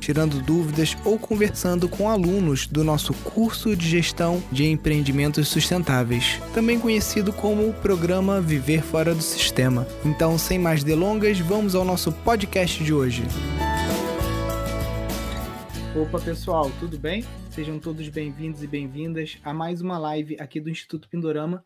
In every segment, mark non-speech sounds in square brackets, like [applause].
tirando dúvidas ou conversando com alunos do nosso curso de gestão de empreendimentos sustentáveis, também conhecido como o programa Viver Fora do Sistema. Então, sem mais delongas, vamos ao nosso podcast de hoje. Opa, pessoal, tudo bem? Sejam todos bem-vindos e bem-vindas a mais uma live aqui do Instituto Pindorama.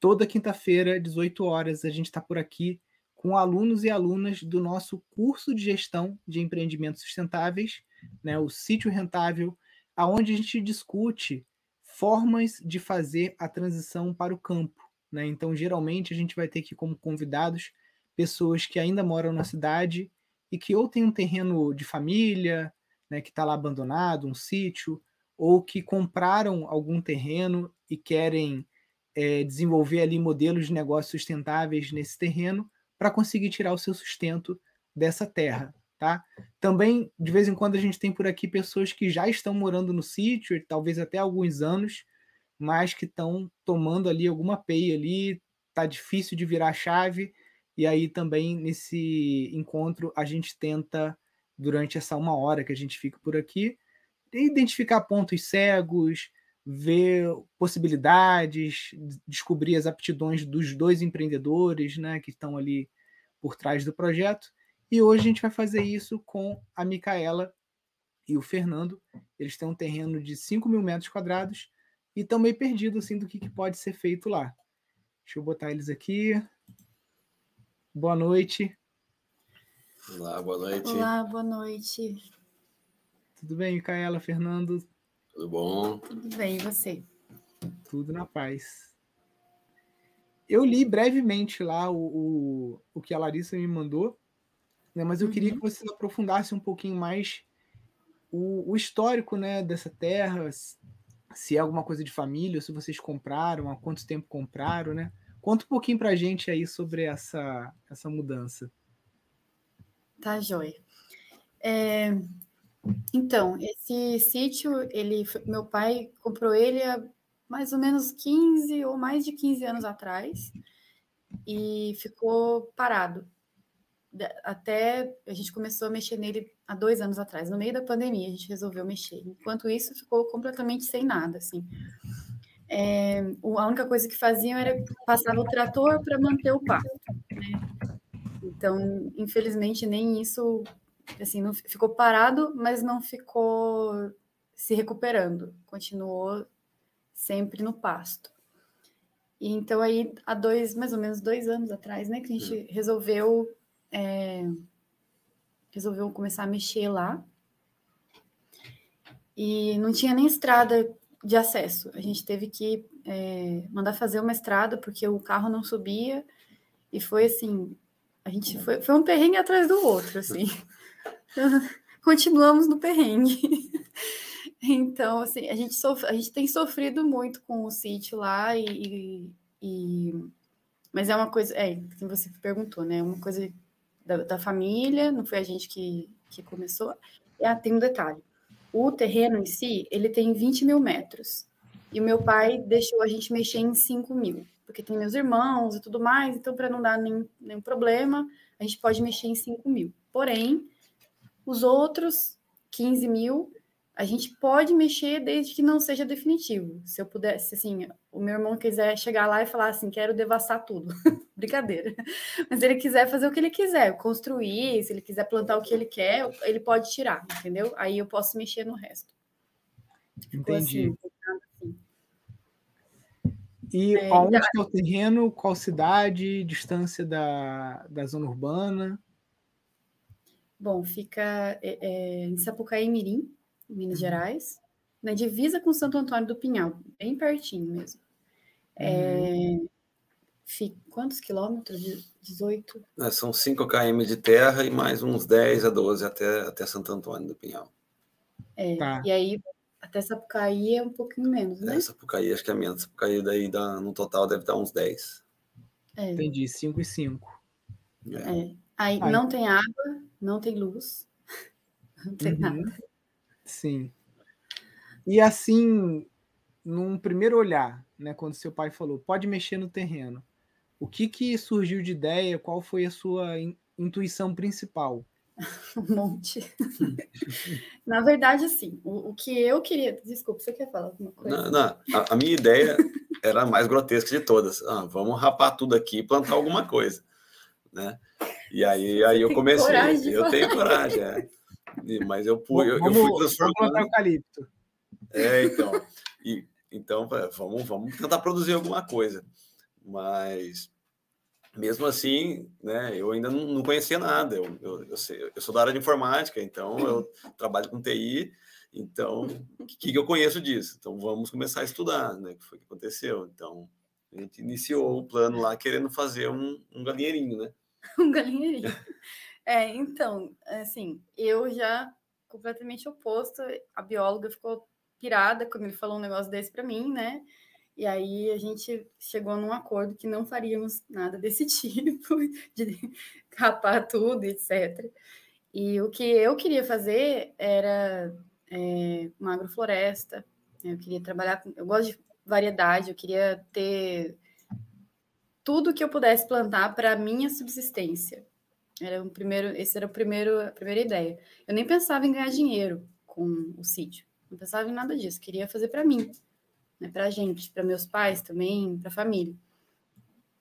Toda quinta-feira, 18 horas, a gente está por aqui com alunos e alunas do nosso curso de gestão de empreendimentos sustentáveis, né, o Sítio Rentável, aonde a gente discute formas de fazer a transição para o campo. Né? Então, geralmente, a gente vai ter aqui como convidados pessoas que ainda moram na cidade e que ou têm um terreno de família, né, que está lá abandonado, um sítio, ou que compraram algum terreno e querem é, desenvolver ali modelos de negócios sustentáveis nesse terreno, para conseguir tirar o seu sustento dessa terra, tá? Também, de vez em quando, a gente tem por aqui pessoas que já estão morando no sítio, talvez até alguns anos, mas que estão tomando ali alguma peia ali, tá difícil de virar a chave, e aí também nesse encontro a gente tenta, durante essa uma hora que a gente fica por aqui, identificar pontos cegos, ver possibilidades, descobrir as aptidões dos dois empreendedores né, que estão ali por trás do projeto. E hoje a gente vai fazer isso com a Micaela e o Fernando. Eles têm um terreno de 5 mil metros quadrados e estão meio perdidos assim, do que, que pode ser feito lá. Deixa eu botar eles aqui. Boa noite. Olá, boa noite. Olá, boa noite. Tudo bem, Micaela, Fernando? Tudo bom? Tudo bem, e você? Tudo na paz. Eu li brevemente lá o, o, o que a Larissa me mandou, né, mas eu uhum. queria que você aprofundasse um pouquinho mais o, o, histórico né, dessa terra, se é alguma coisa de família, se vocês compraram, há quanto tempo compraram, né? Conta um pouquinho para a gente aí sobre essa, essa mudança. Tá, joia. É, então, esse sítio, ele, meu pai comprou ele há mais ou menos 15 ou mais de 15 anos atrás e ficou parado. Até a gente começou a mexer nele há dois anos atrás, no meio da pandemia, a gente resolveu mexer. Enquanto isso, ficou completamente sem nada, assim. É, a única coisa que faziam era passar o trator para manter o pasto. Né? Então, infelizmente, nem isso assim, não ficou parado, mas não ficou se recuperando, continuou sempre no pasto. E então aí há dois, mais ou menos dois anos atrás, né, que a gente resolveu é, resolveu começar a mexer lá. E não tinha nem estrada de acesso. A gente teve que é, mandar fazer uma estrada porque o carro não subia. E foi assim, a gente foi, foi um perrengue atrás do outro, assim. [laughs] [laughs] continuamos no perrengue. [laughs] então, assim, a gente, sof... a gente tem sofrido muito com o sítio lá e, e... Mas é uma coisa, é, que você perguntou, né? Uma coisa da, da, família, não foi a gente que, que começou. Ah, tem um detalhe. O terreno em si, ele tem 20 mil metros. E o meu pai deixou a gente mexer em 5 mil, porque tem meus irmãos e tudo mais, então para não dar nenhum, nenhum problema, a gente pode mexer em 5 mil. Porém, os outros 15 mil, a gente pode mexer desde que não seja definitivo. Se eu pudesse, assim, o meu irmão quiser chegar lá e falar assim, quero devastar tudo. [laughs] Brincadeira. Mas ele quiser fazer o que ele quiser, construir, se ele quiser plantar o que ele quer, ele pode tirar, entendeu? Aí eu posso mexer no resto. Entendi. Assim, E é, onde é o terreno? Qual cidade? Distância da, da zona urbana? Bom, fica é, é, em Sapucaí Mirim, Minas uhum. Gerais, na divisa com Santo Antônio do Pinhal, bem pertinho mesmo. É, fica, quantos quilômetros? 18? É, são 5 km de terra e mais uns 10 a 12 até, até Santo Antônio do Pinhal. É, tá. E aí, até Sapucaí é um pouquinho menos, né? É, Sapucaí acho que é menos. Sapucaí daí dá, no total deve dar uns 10. É. Entendi, 5 e 5. É. Aí Ai. não tem água, não tem luz, [laughs] não tem Uhum. nada. Sim. E assim, num primeiro olhar, né, quando seu pai falou, pode mexer no terreno, o que que surgiu de ideia? Qual foi a sua in- intuição principal? [laughs] Um monte. [laughs] Na verdade, assim, o, o que eu queria. Desculpa, você quer falar alguma coisa? Não, não, a, a minha ideia era a mais grotesca de todas. Ah, vamos rapar tudo aqui e plantar alguma coisa, né? E aí, aí eu comecei. Eu tenho coragem, é. Mas eu, pu- eu, eu vamos, fui vamos transformando. eucalipto. É, então. E, então, é, vamos, vamos tentar produzir alguma coisa. Mas, mesmo assim, né, eu ainda não, conhecia nada. Eu, eu, eu, sei- eu sou da área de informática, então eu trabalho com TI. Então, o que, que eu conheço disso? Então, vamos começar a estudar, né? Que foi o que aconteceu. Então, a gente iniciou o plano lá querendo fazer um, um galinheirinho, né? [laughs] Um galinheirinho. É, então, assim, eu já completamente oposto. A bióloga ficou pirada quando ele falou um negócio desse para mim, né? E aí a gente chegou num acordo que não faríamos nada [laughs] desse tipo, de rapar tudo, etc. E o que eu queria fazer era é, uma agrofloresta. né? Eu queria trabalhar. Eu gosto de variedade, eu queria ter tudo que eu pudesse plantar para minha subsistência. Era um primeiro, esse era o primeiro, a primeira ideia. Eu nem pensava em ganhar dinheiro com o sítio. Não pensava em nada disso. Queria fazer para mim, né, para a gente, para meus pais também, para a família.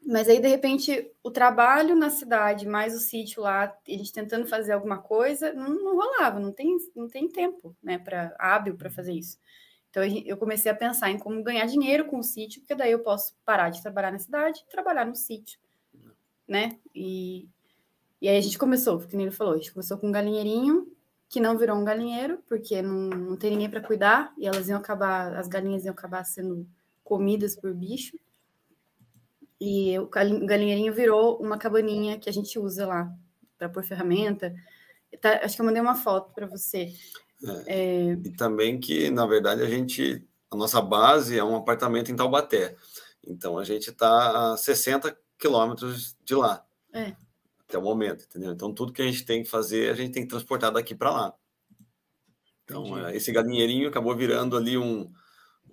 Mas aí, de repente, o trabalho na cidade, mais o sítio lá, a gente tentando fazer alguma coisa, não, não rolava, não tem, não tem tempo, né, para hábil para fazer isso. Então eu comecei a pensar em como ganhar dinheiro com o sítio, porque daí eu posso parar de trabalhar na cidade e trabalhar no sítio, né? E, e aí a gente começou, que ele falou, a gente começou com um galinheirinho que não virou um galinheiro, porque não, não tem ninguém para cuidar e elas iam acabar, as galinhas iam acabar sendo comidas por bicho. E o galinheirinho virou uma cabaninha que a gente usa lá para pôr ferramenta. Tá, acho que eu mandei uma foto para você. É. É... E também que, na verdade, a gente, a nossa base é um apartamento em Taubaté. Então a gente está a 60 quilômetros de lá. É. Até o momento, entendeu? Então tudo que a gente tem que fazer, a gente tem que transportar daqui para lá. Então, Entendi. esse galinheirinho acabou virando ali um,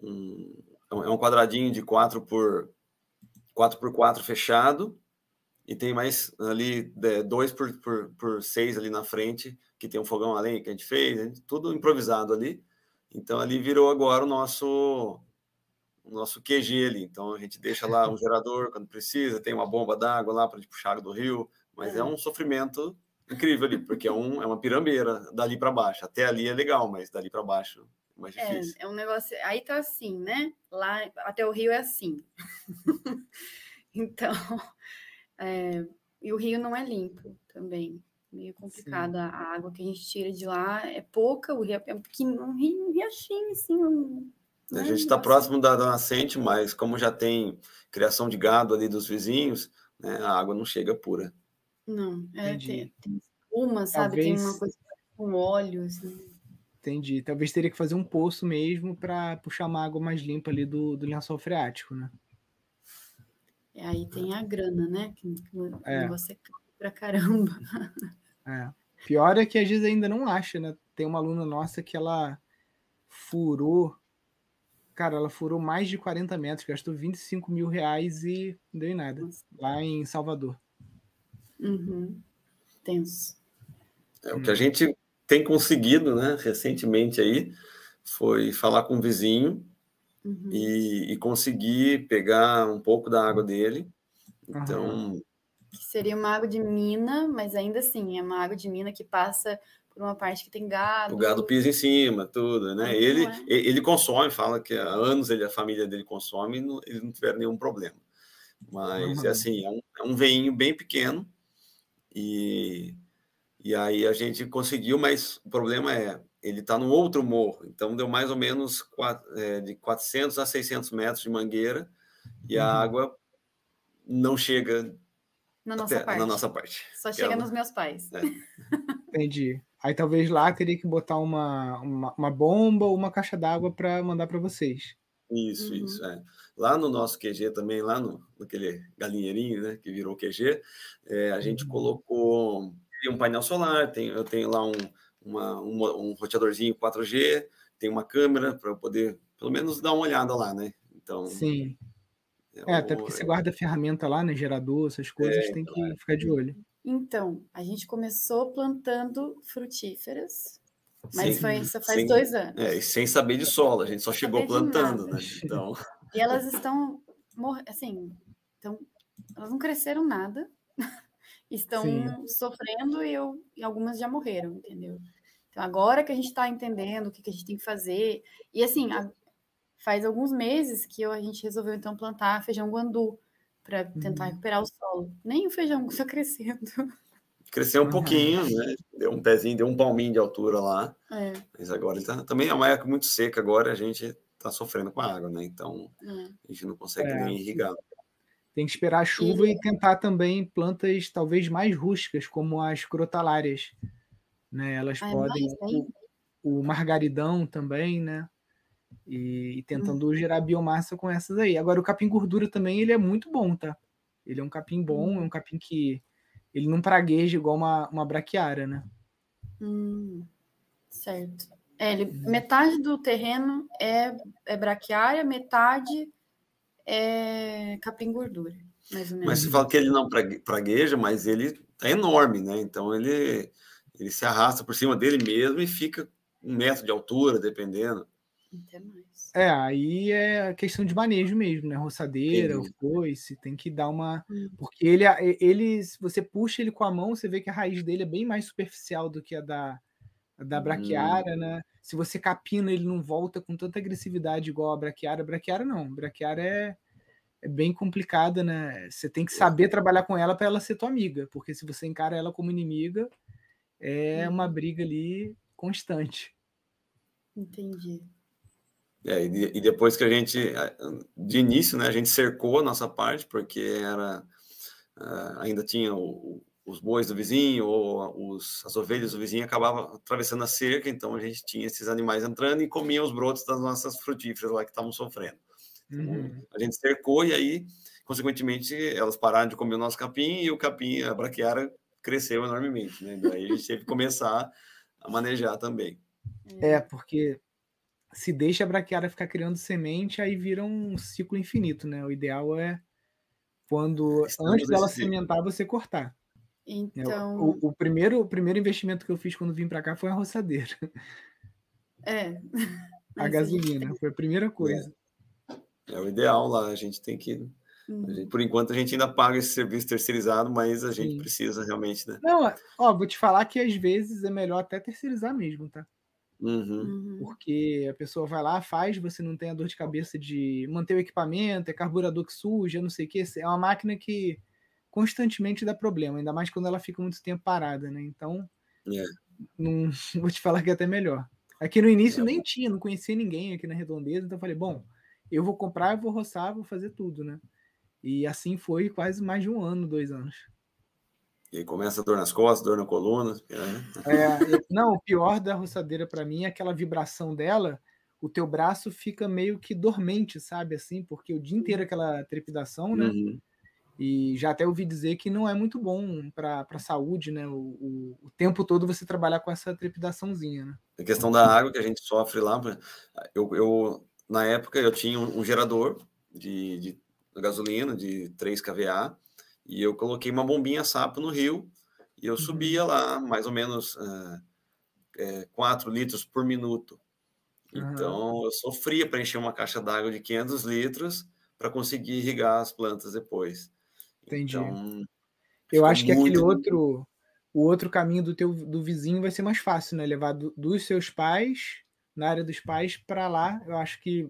um, é um quadradinho de 4 por 4 por 4 fechado, e tem mais ali 2 por, por, por 6 ali na frente, que tem um fogão a lenha que a gente fez, tudo improvisado ali. Então ali virou agora o nosso o nosso QG ali. Então a gente deixa lá um gerador quando precisa, tem uma bomba d'água lá para gente puxar água do rio, mas é. é um sofrimento incrível ali, porque é, um, é uma pirambeira dali para baixo. Até ali é legal, mas dali para baixo é mais difícil. É, é um negócio. Aí tá assim, né? Lá até o rio é assim. [laughs] então, é, e o rio não é limpo também. Meio complicada a água que a gente tira de lá é pouca, o rio é pequeno, um, rio, um riachinho, assim. Um, a gente está próximo da, da, nascente, mas como já tem criação de gado ali dos vizinhos, né, a água não chega pura. Não, é, tem, tem uma, sabe? Talvez... Tem uma coisa com óleo, assim. Entendi. Talvez teria que fazer um poço mesmo para puxar uma água mais limpa ali do, do lençol freático, né? E aí tem a grana, né? Que, que é. você pra caramba. [laughs] É. Pior é que às vezes ainda não acha, né? Tem uma aluna nossa que ela furou. Cara, ela furou mais de 40 metros, gastou 25 mil reais e não deu em nada. Nossa. Lá em Salvador. Uhum. Tenso. É, o que a gente tem conseguido, né, recentemente aí, foi falar com o vizinho uhum. e, e, conseguir pegar um pouco da água dele. Então. Uhum. Que seria uma água de mina, mas ainda assim, é uma água de mina que passa por uma parte que tem gado. O gado pisa em cima, tudo, né? Ele, é. ele consome, fala que há anos ele, a família dele consome e não, eles não tiveram nenhum problema. Mas, uhum. assim, é um, é um veinho bem pequeno e, e aí a gente conseguiu, mas o problema é, ele está no outro morro, então deu mais ou menos quatro, é, de 400 a 600 metros de mangueira e a água não chega na nossa, até, parte. na nossa parte. Só chega ela... nos meus pais. É. [laughs] Entendi. Aí talvez lá teria que botar uma, uma, uma bomba ou uma caixa d'água para mandar para vocês. Isso, uhum. isso, é. lá no nosso QG também, lá no, naquele galinheirinho, né, que virou QG, é, a gente uhum. colocou um painel solar, tem, eu tenho lá um, uma, um, um roteadorzinho 4G, tem uma câmera para poder, pelo menos, dar uma olhada lá, né? Então. Sim. É, é até porque você guarda a ferramenta lá, né? Gerador, essas coisas, é, tem que é. ficar de olho. Então, a gente começou plantando frutíferas, mas foi isso faz sem, dois anos. É, e sem saber de solo, a gente só chegou plantando, né? Então. [laughs] E elas estão assim, então, elas não cresceram nada, [laughs] estão Sim. sofrendo e, eu, e algumas já morreram, entendeu? Então, agora que a gente está entendendo o que, que, a gente tem que fazer, e assim, a, faz alguns meses que eu, a gente resolveu então plantar feijão guandu para tentar uhum. recuperar o solo. Nem o feijão está [laughs] crescendo. Cresceu um uhum. pouquinho, né? Deu um pezinho, deu um palminho de altura lá. É. Mas agora ele tá, também é uma época muito seca agora, a gente está sofrendo com a água, né? Então é. a gente não consegue é. nem irrigar. Tem que esperar a chuva e... e tentar também plantas talvez mais rústicas, como as crotalárias. Né? Elas Ai, podem. O, o, margaridão também, né? E, e tentando hum. gerar biomassa com essas aí. Agora, o capim gordura também ele é muito bom, tá? Ele é um capim bom, é um capim que ele não pragueja igual uma, uma braquiária, né? Hum, certo. É, ele, uhum. metade do terreno é, é braquiária, metade é capim gordura, mais ou menos. Mas você fala que ele não pragueja, mas ele é enorme, né? Então ele, ele se arrasta por cima dele mesmo e fica um metro de altura, dependendo. Até mais. É, aí é questão de manejo mesmo, né? Roçadeira, o foice, tem que dar uma. Hum. Porque ele, ele, se você puxa ele com a mão, você vê que a raiz dele é bem mais superficial do que a da, da braquiária, hum. né? Se você capina, ele não volta com tanta agressividade igual a braquiária. Braquiária não. Braquiária é, é bem complicada, né? Você tem que saber trabalhar com ela para ela ser tua amiga, porque se você encara ela como inimiga, é uma uhum. briga ali constante. Entendi. É, e, depois que a gente, de início, né, a gente cercou a nossa parte, porque era uh, ainda tinha o, os bois do vizinho ou os, as ovelhas do vizinho acabavam atravessando a cerca, então a gente tinha esses animais entrando e comiam os brotos das nossas frutíferas lá que estavam sofrendo. Então, uhum. a gente cercou e aí, consequentemente, elas pararam de comer o nosso capim e o capim, a braquiária, cresceu enormemente, né? Daí a gente teve que começar a manejar também. É, porque se deixa a braquiária ficar criando semente, aí vira um ciclo infinito, né? O ideal é quando Estamos antes dela sementar você cortar. Né, então, o, o, primeiro o primeiro investimento que eu fiz quando vim para cá foi a roçadeira. É. [laughs] A gasolina foi a primeira coisa. É, é o ideal lá, a gente tem que Gente, uhum. por enquanto a gente ainda paga esse serviço terceirizado, mas a gente Sim. precisa realmente, né? Não, ó, vou te falar que às vezes é melhor até terceirizar mesmo, tá? Uhum. uhum. Porque a pessoa vai lá, faz, você não tem a dor de cabeça de manter o equipamento, é carburador que suja, não sei o que. É uma máquina que constantemente dá problema, ainda mais quando ela fica muito tempo parada, né? Então, é. não, [laughs] vou te falar que é até melhor. Aqui no início é. nem tinha, não conhecia ninguém aqui na Redondeza, então eu falei, bom, eu vou comprar, eu vou roçar, vou fazer tudo, né? E assim foi quase mais de um ano, dois anos. E aí começa a dor nas costas, dor na coluna. É, é não, o pior da roçadeira para mim é aquela vibração dela, o teu braço fica meio que dormente, sabe? Assim, porque o dia inteiro aquela trepidação, né? Uhum. E já até ouvi dizer que não é muito bom para a saúde, né? O, o, o, tempo todo você trabalhar com essa trepidaçãozinha, né? A questão da água que a gente sofre lá, eu, eu na época eu tinha um, um gerador de, de gasolina de 3 kVA e eu coloquei uma bombinha sapo no rio e eu subia uhum. lá mais ou menos uh, é, 4 litros por minuto. Então uhum. eu sofria para encher uma caixa d'água de 500 litros para conseguir irrigar as plantas depois. Entendi. Então, eu acho que aquele outro o outro caminho do teu do vizinho vai ser mais fácil, né? Levar do, dos seus pais na área dos pais para lá. Eu acho que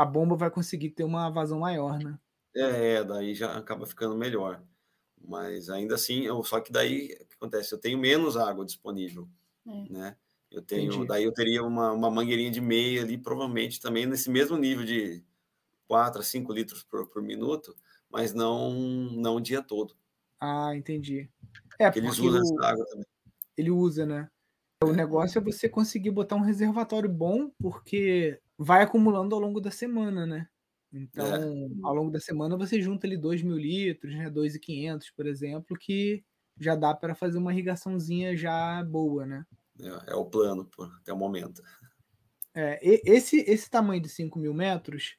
a bomba vai conseguir ter uma vazão maior, né? É, é, daí já acaba ficando melhor. Mas ainda assim, eu, só que daí o que acontece? Eu tenho menos água disponível, é. né? Eu tenho, Entendi. daí eu teria uma, uma mangueirinha de meia ali, provavelmente também nesse mesmo nível de 4 a 5 litros por, por minuto, mas não, não o dia todo. Ah, entendi. É, porque, porque eles usam essa água também. Ele usa, né? O negócio é você conseguir botar um reservatório bom, porque vai acumulando ao longo da semana, né? Então, é. ao longo da semana, você junta ali 2 mil litros, né? 2,500, por exemplo, que já dá para fazer uma irrigaçãozinha já boa, né? É, é o plano por, até o momento. É, esse, esse tamanho de 5 mil metros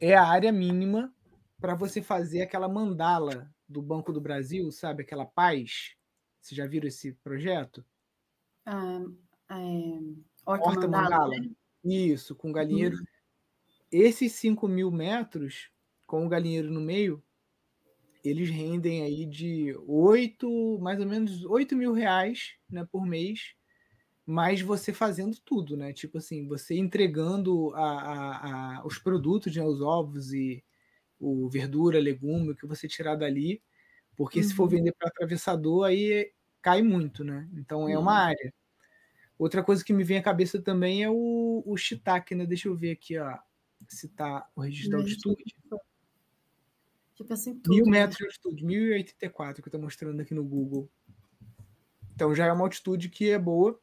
é a área mínima para você fazer aquela mandala do Banco do Brasil, sabe? Aquela paz. Você já viram esse projeto? Ah, é... Horta, Horta mandala. mandala. Isso, com galinheiro. Uhum. Esses 5 mil metros, com o galinheiro no meio, eles rendem aí de 8, mais ou menos 8 mil reais né, por mês, mas você fazendo tudo, né? Tipo assim, você entregando a, a, a, os produtos, né, os ovos e o verdura, legume, o que você tirar dali, porque uhum. se for uhum. vender para atravessador, aí cai muito, né? Então é uma uhum. área. Outra coisa que me vem à cabeça também é o, o shiitake, né? Deixa eu ver aqui, ó citar o registro da altitude. Tipo assim, tudo, Mil né? metros de altitude, 1084, que eu estou mostrando aqui no Google. Então já é uma altitude que é boa.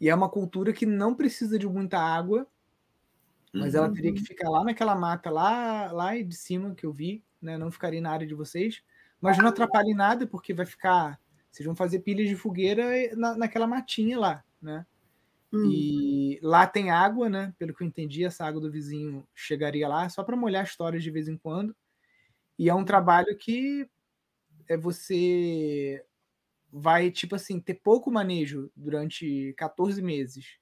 E é uma cultura que não precisa de muita água, mas uhum. ela teria que ficar lá naquela mata, lá, lá de cima que eu vi, né? Não ficaria na área de vocês. Mas não atrapalha em nada, porque vai ficar. Vocês vão fazer pilhas de fogueira na, naquela matinha lá, né? Hum. E lá tem água, né? Pelo que eu entendi, essa água do vizinho chegaria lá só para molhar histórias de vez em quando. E é um trabalho que é você vai, tipo assim, ter pouco manejo durante 14 meses.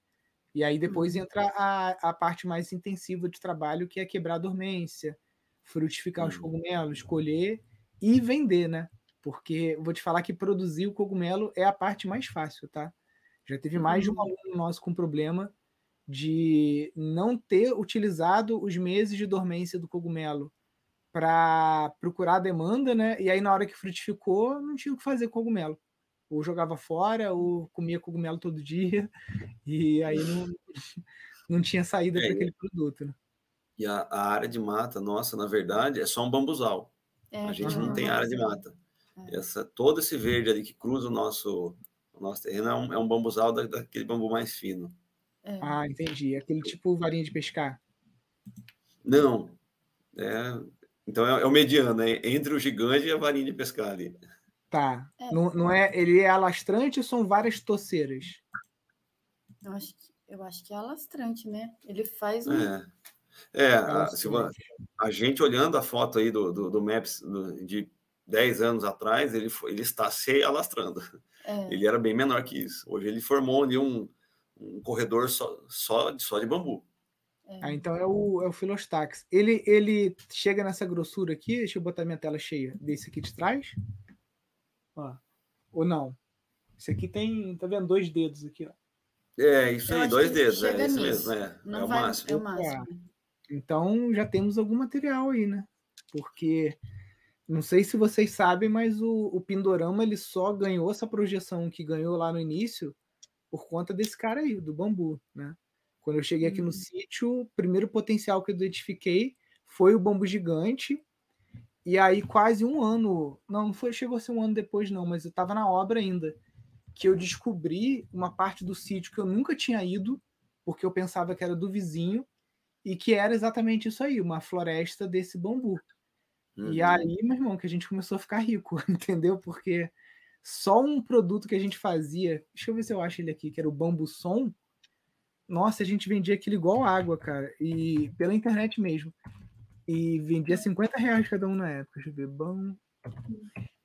E aí depois hum. entra a, a parte mais intensiva de trabalho, que é quebrar a dormência, frutificar hum. os cogumelos, colher e vender, né? Porque vou te falar que produzir o cogumelo é a parte mais fácil, tá? Já teve mais de um uhum. aluno nosso com problema de não ter utilizado os meses de dormência do cogumelo para procurar a demanda, né? E aí, na hora que frutificou, não tinha o que fazer com cogumelo. Ou jogava fora, ou comia cogumelo todo dia, [laughs] e aí não, não tinha saída é, para aquele produto. Né? E a, a, área de mata, nossa, na verdade, é só um bambuzal. É, a gente não tem área de mata. É. Essa, todo esse verde ali que cruza o nosso o nosso terreno é um, é um bambuzal da, daquele bambu mais fino. É. Ah, entendi. Aquele tipo varinha de pescar. Não. É, então é, é o mediano, é entre o gigante e a varinha de pescar ali. Tá. É. Não, não é, ele é alastrante ou são várias toceiras? Eu acho, que, eu acho que é alastrante, né? Ele faz um. É, é a, a, gente olhando a foto aí do, do, do Maps do, de 10 anos atrás, ele, ele está se alastrando. É. Ele era bem menor que isso. Hoje ele formou ali um, um corredor só, só, só de bambu. É. Ah, então é o, é o Filostax. Ele, ele chega nessa grossura aqui, deixa eu botar minha tela cheia desse aqui de trás. Ó. Ou não? Esse aqui tem, tá vendo, dois dedos aqui, ó. É, isso eu aí, dois dedos, é isso mesmo, é, não é, o máximo. é o máximo. É. Então já temos algum material aí, né? Porque não sei se vocês sabem, mas o, o Pindorama ele só ganhou essa projeção que ganhou lá no início por conta desse cara aí, do bambu, né? Quando eu cheguei aqui no uhum. sítio, o primeiro potencial que eu identifiquei foi o bambu gigante. E aí, quase um ano, não, não foi, chegou a ser um ano depois, não, mas eu estava na obra ainda, que eu descobri uma parte do sítio que eu nunca tinha ido, porque eu pensava que era do vizinho, e que era exatamente isso aí, uma floresta desse bambu. Uhum. E aí, meu irmão, que a gente começou a ficar rico, [laughs] entendeu? Porque só um produto que a gente fazia, deixa eu ver se eu acho ele aqui, que era o bambu som. Nossa, a gente vendia aquilo igual água, cara, e pela internet mesmo. E vendia 50 reais cada um na época. Deixa eu ver, bom.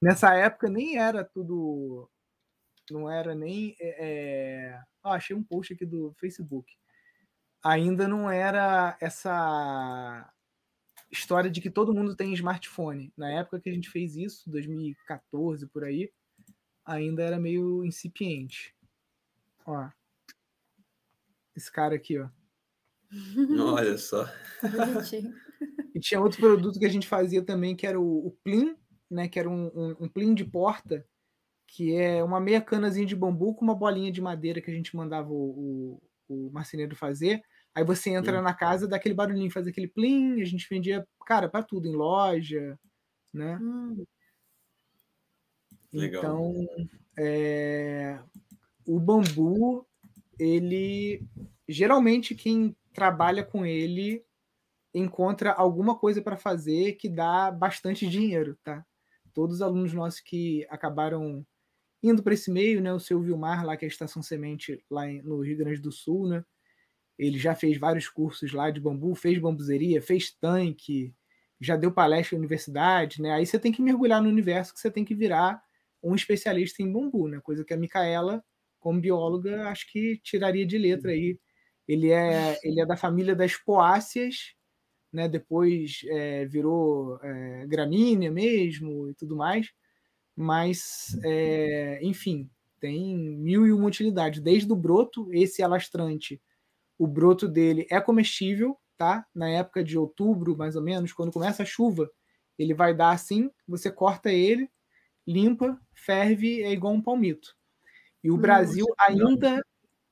Nessa época nem era tudo. Não era nem. É... Ah, achei um post aqui do Facebook. Ainda não era essa história de que todo mundo tem smartphone. Na época que a gente fez isso, 2014 por aí, ainda era meio incipiente. Ó. Esse cara aqui, ó. Olha só. [laughs] e tinha outro produto que a gente fazia também, que era o, o Plim, né? Que era um, um, um Plim de porta, que é uma meia canazinha de bambu com uma bolinha de madeira que a gente mandava o, o, o marceneiro fazer. Aí você entra na casa, dá aquele barulhinho, faz aquele plim, a gente vendia, cara, para tudo, em loja, né? Hum. Legal. Então, é, o bambu, ele geralmente quem trabalha com ele encontra alguma coisa para fazer que dá bastante dinheiro, tá? Todos os alunos nossos que acabaram indo para esse meio, né? O seu Vilmar, lá que é a Estação Semente, lá no Rio Grande do Sul, né? Ele já fez vários cursos lá de bambu, fez bambuzeria, fez tanque, já deu palestra em universidade, né? Aí você tem que mergulhar no universo que você tem que virar um especialista em bambu, né? Coisa que a Micaela, como bióloga, acho que tiraria de letra aí. Ele é, ele é da família das poáceas, né? Depois é, virou é, gramínea mesmo e tudo mais. Mas, é, enfim, tem mil e uma utilidades. Desde o broto, esse alastrante, o broto dele é comestível, tá? Na época de outubro, mais ou menos, quando começa a chuva, ele vai dar assim, você corta ele, limpa, ferve, é igual um palmito. E o Brasil ainda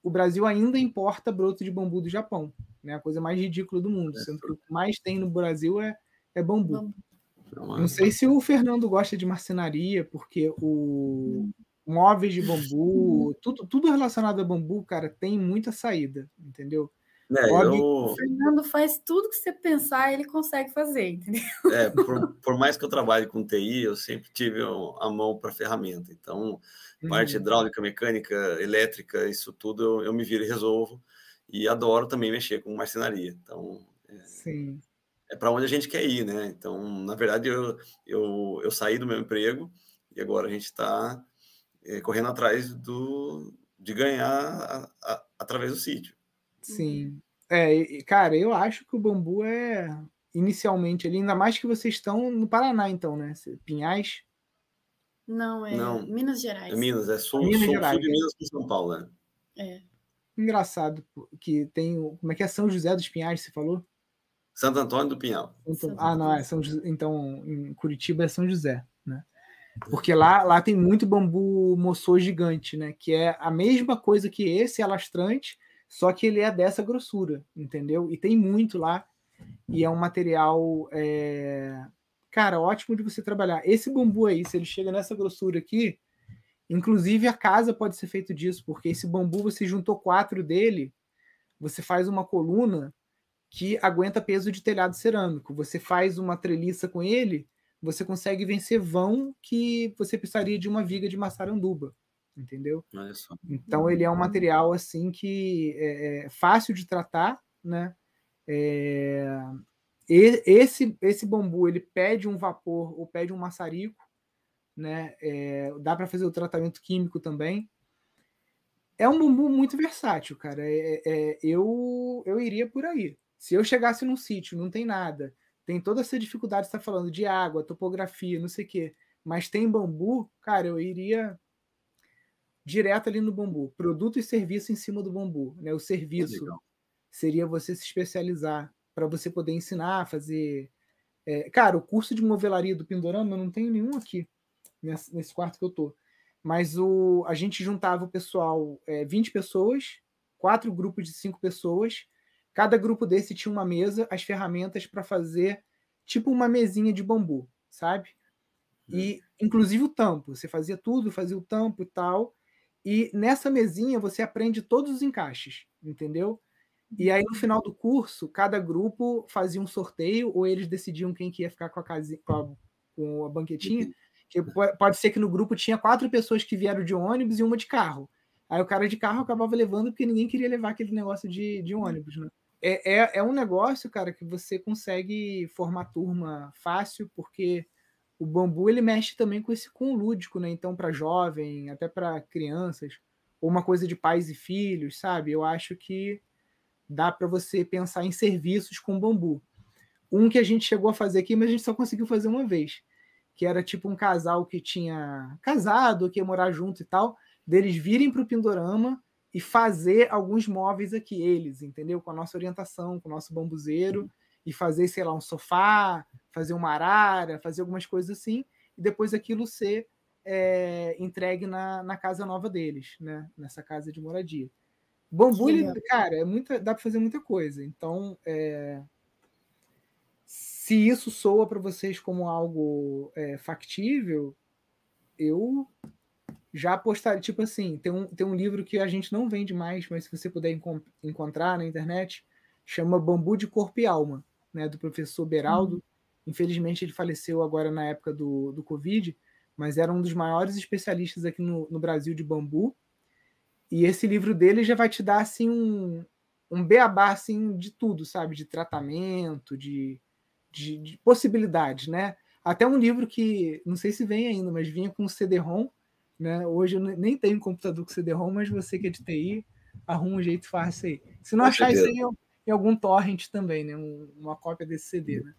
o Brasil ainda importa broto de bambu do Japão, né? A coisa mais ridícula do mundo, sendo que o que mais tem no Brasil é, é bambu. Não sei se o Fernando gosta de marcenaria, porque o móveis de bambu, tudo, tudo relacionado a bambu, cara, tem muita saída, entendeu? É, eu... O Fernando faz tudo que você pensar, ele consegue fazer, entendeu? É, por, por mais que eu trabalhe com TI, eu sempre tive a mão para ferramenta. Então, parte hum. hidráulica, mecânica, elétrica, isso tudo eu, eu, me viro e resolvo. E adoro também mexer com marcenaria. Então, é, Sim. é para onde a gente quer ir, né? Então, na verdade, eu, eu, eu saí do meu emprego e agora a gente está é, correndo atrás do, de ganhar a, a, através do sítio. Sim. É, cara, eu acho que o bambu é inicialmente ali, ainda mais que vocês estão no Paraná, então, né? Pinhais. Não, é Não, Minas Gerais. É Minas, é sul, Minas sul, Gerais, sul de Minas com São Paulo, né? É. Engraçado, que tem. Como é que é São José dos Pinhais, você falou? Santo Antônio do Pinhal. Então, ah, não, é São Então, em Curitiba é São José, né? Porque lá, lá tem muito bambu moçô gigante, né? Que é a mesma coisa que esse alastrante, só que ele é dessa grossura, entendeu? E tem muito lá. E é um material, é... cara, ótimo de você trabalhar. Esse bambu aí, se ele chega nessa grossura aqui, inclusive a casa pode ser feito disso, porque esse bambu você juntou quatro dele, você faz uma coluna que aguenta peso de telhado cerâmico. Você faz uma treliça com ele, você consegue vencer vão que você precisaria de uma viga de maçaranduba entendeu? Então ele é um material assim que é, é fácil de tratar, né? É, esse esse bambu ele pede um vapor ou pede um maçarico, né? É, dá para fazer o tratamento químico também. É um bambu muito versátil, cara. É, é, eu eu iria por aí. Se eu chegasse num sítio, não tem nada, tem toda essa dificuldade que está falando de água, topografia, não sei o quê, mas tem bambu, cara, eu iria direto ali no bambu. Produto e serviço em cima do bambu. Né? O serviço seria você se especializar para você poder ensinar, fazer. É, cara, o curso de movelaria do Pindorama eu não tenho nenhum aqui, nesse, nesse quarto que eu tô. Mas o, a gente juntava o pessoal, é, 20 pessoas, quatro grupos de cinco pessoas. Cada grupo desse tinha uma mesa, as ferramentas para fazer tipo uma mesinha de bambu, sabe? E inclusive o tampo. Você fazia tudo, fazia o tampo e tal. E nessa mesinha você aprende todos os encaixes, entendeu? E aí no final do curso, cada grupo fazia um sorteio, ou eles decidiam quem que ia ficar com a, casinha, com a, com a banquetinha. Que pode ser que no grupo tinha quatro pessoas que vieram de ônibus e uma de carro. Aí o cara de carro acabava levando porque ninguém queria levar aquele negócio de, de ônibus, né? É, é, é um negócio, cara, que você consegue formar turma fácil, porque o bambu ele mexe também com esse com lúdico, né? Então, para jovem, até para crianças, ou uma coisa de pais e filhos, sabe? Eu acho que dá para você pensar em serviços com bambu. Um que a gente chegou a fazer aqui, mas a gente só conseguiu fazer uma vez, que era tipo um casal que tinha casado, que ia morar junto e tal, deles virem para o Pindorama e fazer alguns móveis aqui, eles, entendeu? Com a nossa orientação, com o nosso bambuzeiro e fazer, sei lá, um sofá, fazer uma arara, fazer algumas coisas assim, e depois aquilo ser é, entregue na, na casa nova deles, né? Nessa casa de moradia. Bambu, ele, cara, é muita, dá para fazer muita coisa. Então, é, se isso soa para vocês como algo é, factível, eu já apostaria. Tipo assim, tem um, tem um livro que a gente não vende mais, mas se você puder encontrar na internet, chama Bambu de Corpo e Alma né, do professor Beraldo. Uhum. Infelizmente, ele faleceu agora na época do, do Covid, mas era um dos maiores especialistas aqui no, no Brasil de bambu. E esse livro dele já vai te dar assim um, um beabá assim, de tudo, sabe? De tratamento, de, de, de possibilidades, né? Até um livro que não sei se vem ainda, mas vinha com CD-ROM. Né? Hoje eu nem tenho computador com CD-ROM, mas você que é de TI, arruma um jeito fácil aí. Se não achar isso aí em algum torrent também, né? uma cópia desse CD, né?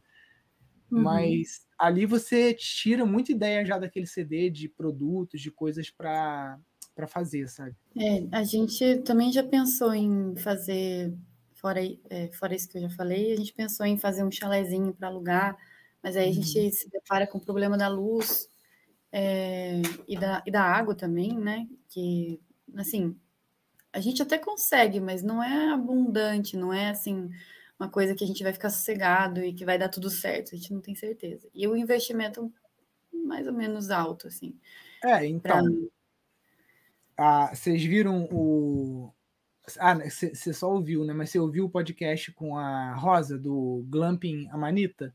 Uhum. Mas ali você tira muita ideia já daquele CD de produtos, de coisas para para fazer, sabe? É, a gente também já pensou em fazer, fora, é, fora isso que eu já falei, a gente pensou em fazer um chalézinho para alugar, mas aí a gente uhum. se depara com o problema da luz é, e, da, e da água também, né? Que, assim, a gente até consegue, mas não é abundante, não é assim uma coisa que a gente vai ficar sossegado e que vai dar tudo certo, a gente não tem certeza. E o investimento mais ou menos alto, assim. É, então. Pra... Ah, vocês viram o. Ah, você só ouviu, né? Mas você ouviu o podcast com a Rosa, do Glamping Amanita?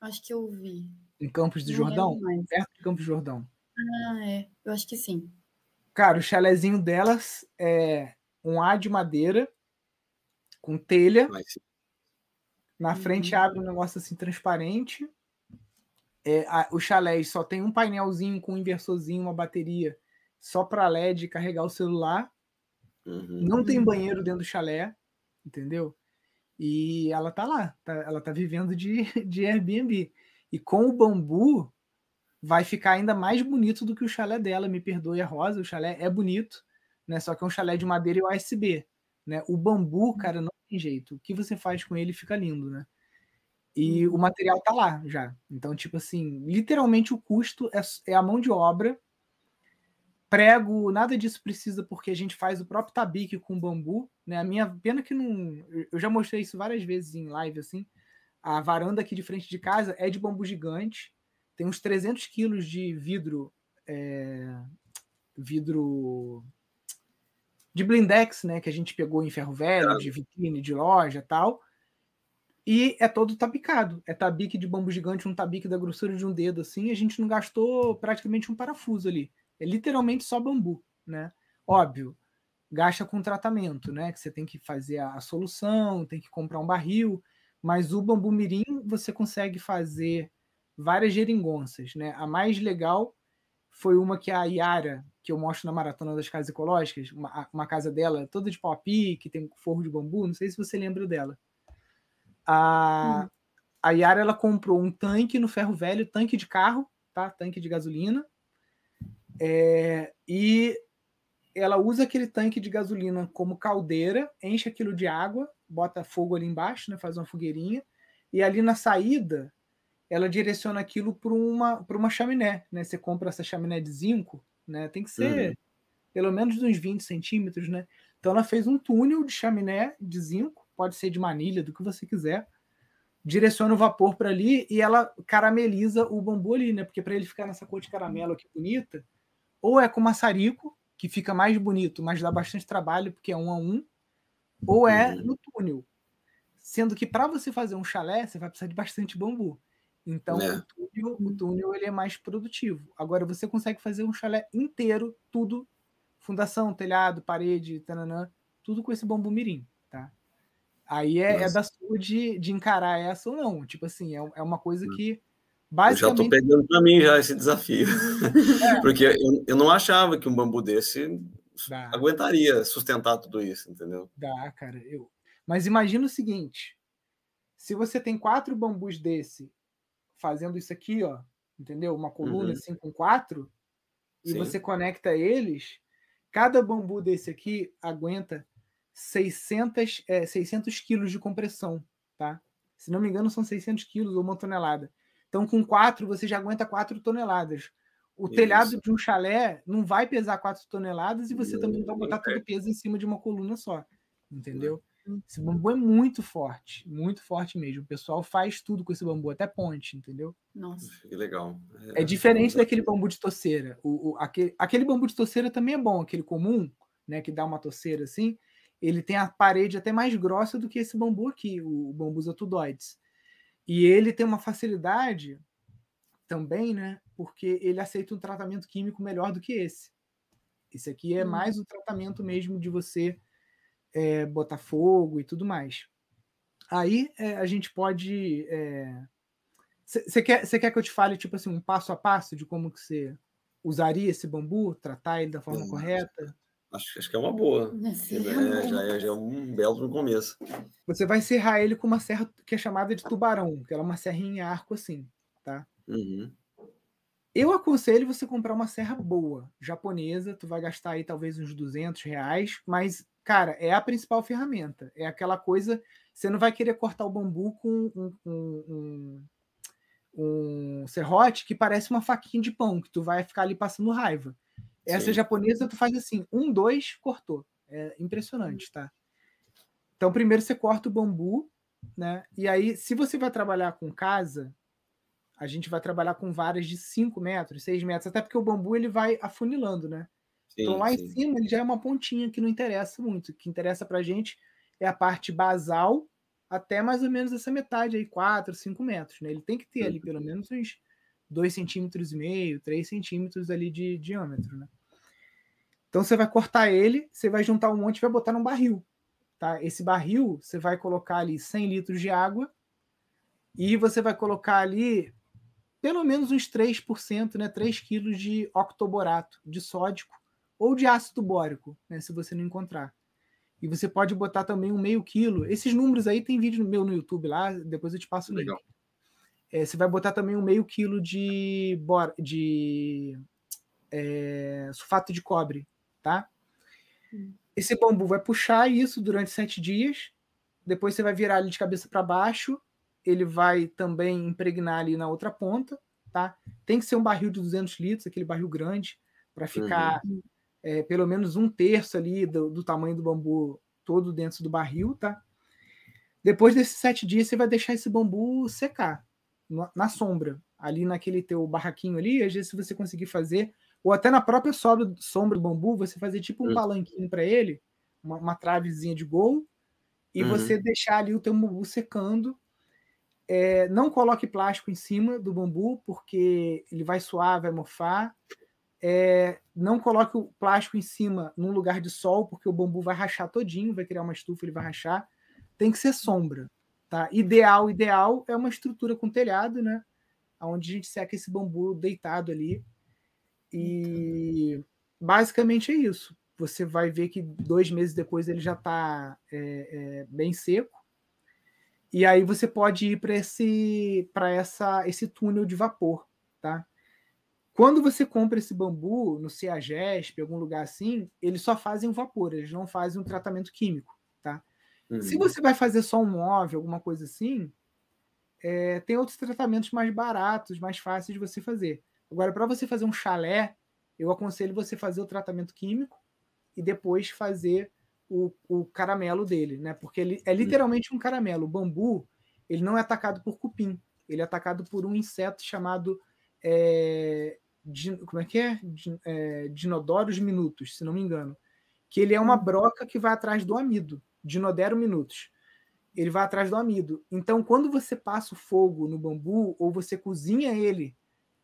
Acho que eu ouvi. Em Campos do Não Jordão? Perto de Campos do Jordão. Ah, é. Eu acho que sim. Cara, o chalezinho delas é um A de madeira com telha. Na frente uhum. abre um negócio assim transparente. É, a, o chalé só tem um painelzinho com um inversorzinho, uma bateria só para LED carregar o celular. Uhum. Não tem banheiro dentro do chalé, entendeu? E ela tá lá, tá, ela tá vivendo de, [laughs] de Airbnb. E com o bambu vai ficar ainda mais bonito do que o chalé dela. Me perdoe a Rosa, o chalé é bonito, né? Só que é um chalé de madeira e USB, né? O bambu, cara, não tem jeito. O que você faz com ele fica lindo, né? E o material tá lá já. Então, tipo assim, literalmente o custo é, é a mão de obra prego, nada disso precisa porque a gente faz o próprio tabique com bambu, né? A minha pena que não, eu já mostrei isso várias vezes em live assim. A varanda aqui de frente de casa é de bambu gigante, tem uns 300 quilos de vidro, é, vidro de blindex, né? Que a gente pegou em ferro velho, de vitrine, de loja, tal. E é todo tabicado. É tabique de bambu gigante, um tabique da grossura de um dedo, assim. A gente não gastou praticamente um parafuso ali. É literalmente só bambu, né? Óbvio, gasta com tratamento, né? Que você tem que fazer a, solução, tem que comprar um barril, mas o bambu mirim você consegue fazer várias geringonças, né? A mais legal foi uma que a Yara, que eu mostro na Maratona das Casas Ecológicas, uma, uma casa dela toda de pau a pique, tem forro de bambu, não sei se você lembra dela. A, hum. a Yara, ela comprou um tanque no ferro velho, tanque de carro, tá? Tanque de gasolina, é, e ela usa aquele tanque de gasolina como caldeira, enche aquilo de água, bota fogo ali embaixo, né, faz uma fogueirinha, e ali na saída ela direciona aquilo para uma, uma chaminé. Né? Você compra essa chaminé de zinco, né? tem que ser uhum. pelo menos uns 20 centímetros. Né? Então ela fez um túnel de chaminé de zinco, pode ser de manilha, do que você quiser, direciona o vapor para ali e ela carameliza o bambu ali, né? Porque para ele ficar nessa cor de caramelo aqui bonita, ou é com maçarico, que fica mais bonito, mas dá bastante trabalho, porque é um a um, ou é no túnel. Sendo que para você fazer um chalé, você vai precisar de bastante bambu. Então, é. o túnel, o túnel ele é mais produtivo. Agora, você consegue fazer um chalé inteiro, tudo, fundação, telhado, parede, tananã, tudo com esse bambu mirim, tá? Aí é, é da sua de, de encarar essa ou não. Tipo assim, é, é uma coisa hum. que Basicamente... Eu já estou pegando para mim já esse desafio. [laughs] É. Porque eu, eu não achava que um bambu desse Dá. aguentaria sustentar tudo isso, entendeu? Dá, cara. Eu... Mas imagina o seguinte: se você tem quatro bambus desse fazendo isso aqui, ó, entendeu? Uma coluna uhum. assim com quatro, e Sim. você conecta eles, cada bambu desse aqui aguenta 600, é, 600 quilos de compressão, tá? Se não me engano, são 600 quilos ou uma tonelada. Então, com quatro, você já aguenta quatro toneladas. O Isso. telhado de um chalé não vai pesar quatro toneladas e você não, também não vai botar todo o peso em cima de uma coluna só. Entendeu? Esse bambu é muito forte, muito forte mesmo. O pessoal faz tudo com esse bambu, até ponte, entendeu? Nossa. Que legal. É, é diferente daquele bambu de toceira. O, o, aquele, aquele bambu de toceira também é bom, aquele comum, né, que dá uma toceira assim. ele tem a parede até mais grossa do que esse bambu aqui, o bambus atudoides. E ele tem uma facilidade também, né? Porque ele aceita um tratamento químico melhor do que esse. Esse aqui é hum. mais o tratamento mesmo de você é, botar fogo e tudo mais. Aí é, a gente pode. Você é... quer, quer que eu te fale, tipo assim, um passo a passo de como que você usaria esse bambu, tratar ele da forma correta? Acho, acho que é uma boa. [laughs] É, já, é, já é um belo no começo. Você vai serrar ele com uma serra que é chamada de tubarão, que ela é uma serrinha em arco assim, tá? Uhum. Eu aconselho você comprar uma serra boa, japonesa. Tu vai gastar aí talvez uns 200 reais, mas, cara, é a principal ferramenta. É aquela coisa. Você não vai querer cortar o bambu com um, um, um, um serrote que parece uma faquinha de pão, que tu vai ficar ali passando raiva. Essa Sim. japonesa, tu faz assim, um, dois, cortou. É impressionante, tá? Então, primeiro você corta o bambu, né? E aí, se você vai trabalhar com casa, a gente vai trabalhar com varas de 5 metros, 6 metros, até porque o bambu ele vai afunilando, né? Sim, então lá sim. em cima ele já é uma pontinha que não interessa muito. O que interessa pra gente é a parte basal até mais ou menos essa metade aí, 4, 5 metros, né? Ele tem que ter ali pelo menos uns 2 centímetros e meio, 3 centímetros ali de diâmetro, né? Então você vai cortar ele, você vai juntar um monte e vai botar num barril, tá? Esse barril você vai colocar ali 100 litros de água e você vai colocar ali pelo menos uns 3%, né? 3 quilos de octoborato de sódico ou de ácido bórico, né? Se você não encontrar. E você pode botar também um meio quilo. Esses números aí tem vídeo meu no YouTube lá, depois eu te passo o link. É, você vai botar também um meio quilo de, de é, sulfato de cobre, tá? Hum. Esse bambu vai puxar isso durante sete dias. Depois você vai virar ele de cabeça para baixo. Ele vai também impregnar ali na outra ponta, tá? Tem que ser um barril de 200 litros, aquele barril grande, para ficar uhum. é, pelo menos um terço ali do, do tamanho do bambu todo dentro do barril, tá? Depois desses sete dias, você vai deixar esse bambu secar na sombra, ali naquele teu barraquinho ali, às vezes se você conseguir fazer, ou até na própria sombra, sombra do bambu, você fazer tipo um uhum. palanquinho para ele, uma, uma, travezinha de gol, e uhum. você deixar ali o teu bambu secando. É, não coloque plástico em cima do bambu, porque ele vai suar, vai mofar. É, não coloque o plástico em cima num lugar de sol, porque o bambu vai rachar todinho, vai criar uma estufa, ele vai rachar. Tem que ser sombra. Tá? Ideal, ideal é uma estrutura com telhado, né? Onde a gente seca esse bambu deitado ali. E basicamente é isso. Você vai ver que dois meses depois ele já está é, é, bem seco. E aí você pode ir para esse, essa, esse túnel de vapor, tá? Quando você compra esse bambu no CEAGESP, algum lugar assim, eles só fazem o vapor, eles não fazem um tratamento químico. Uhum. Se você vai fazer só um móvel, alguma coisa assim, é, tem outros tratamentos mais baratos, mais fáceis de você fazer. Agora, para você fazer um chalé, eu aconselho você fazer o tratamento químico e depois fazer o, o caramelo dele, né? Porque ele é literalmente um caramelo. O bambu, ele não é atacado por cupim, ele é atacado por um inseto chamado é, como é que é? é? Dinodoros minutos, se não me engano. Que ele é uma hum. broca que vai atrás do amido. Dinodero minutos. Ele vai atrás do amido. Então, quando você passa o fogo no bambu ou você cozinha ele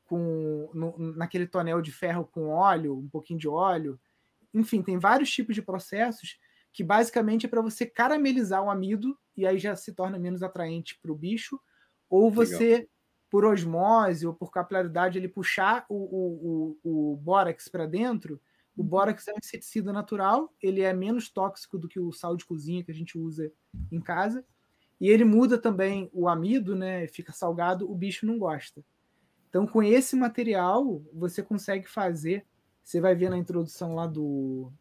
com no, naquele tonel de ferro com óleo, um pouquinho de óleo, enfim, tem vários tipos de processos que basicamente é para você caramelizar o amido e aí já se torna menos atraente para o bicho, ou você Legal. por osmose ou por capilaridade ele puxar o, o, o, o bórax para dentro o bórax é um inseticida natural, ele é menos tóxico do que o sal de cozinha que a gente usa em casa. E ele muda também o amido, né? Fica salgado, o bicho não gosta. Então, com esse material, você consegue fazer. Você vai ver na introdução lá do,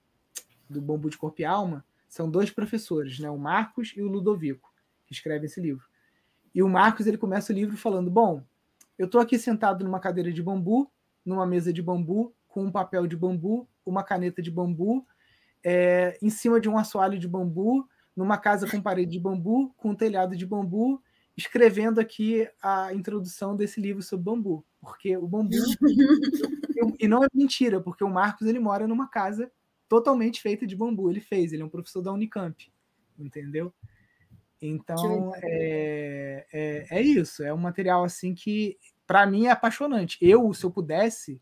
do Bambu de Corpo e Alma, são dois professores, né? O Marcos e o Ludovico, que escrevem esse livro. E o Marcos ele começa o livro falando: Bom, eu estou aqui sentado numa cadeira de bambu, numa mesa de bambu, com um papel de bambu, uma caneta de bambu, é, em cima de um assoalho de bambu, numa casa com parede de bambu, com um telhado de bambu, escrevendo aqui a introdução desse livro sobre bambu, porque o bambu [laughs] e não é mentira, porque o Marcos ele mora numa casa totalmente feita de bambu. Ele fez, ele é um professor da Unicamp, entendeu? Então é, é, é isso, é um material assim que para mim é apaixonante. Eu, se eu pudesse,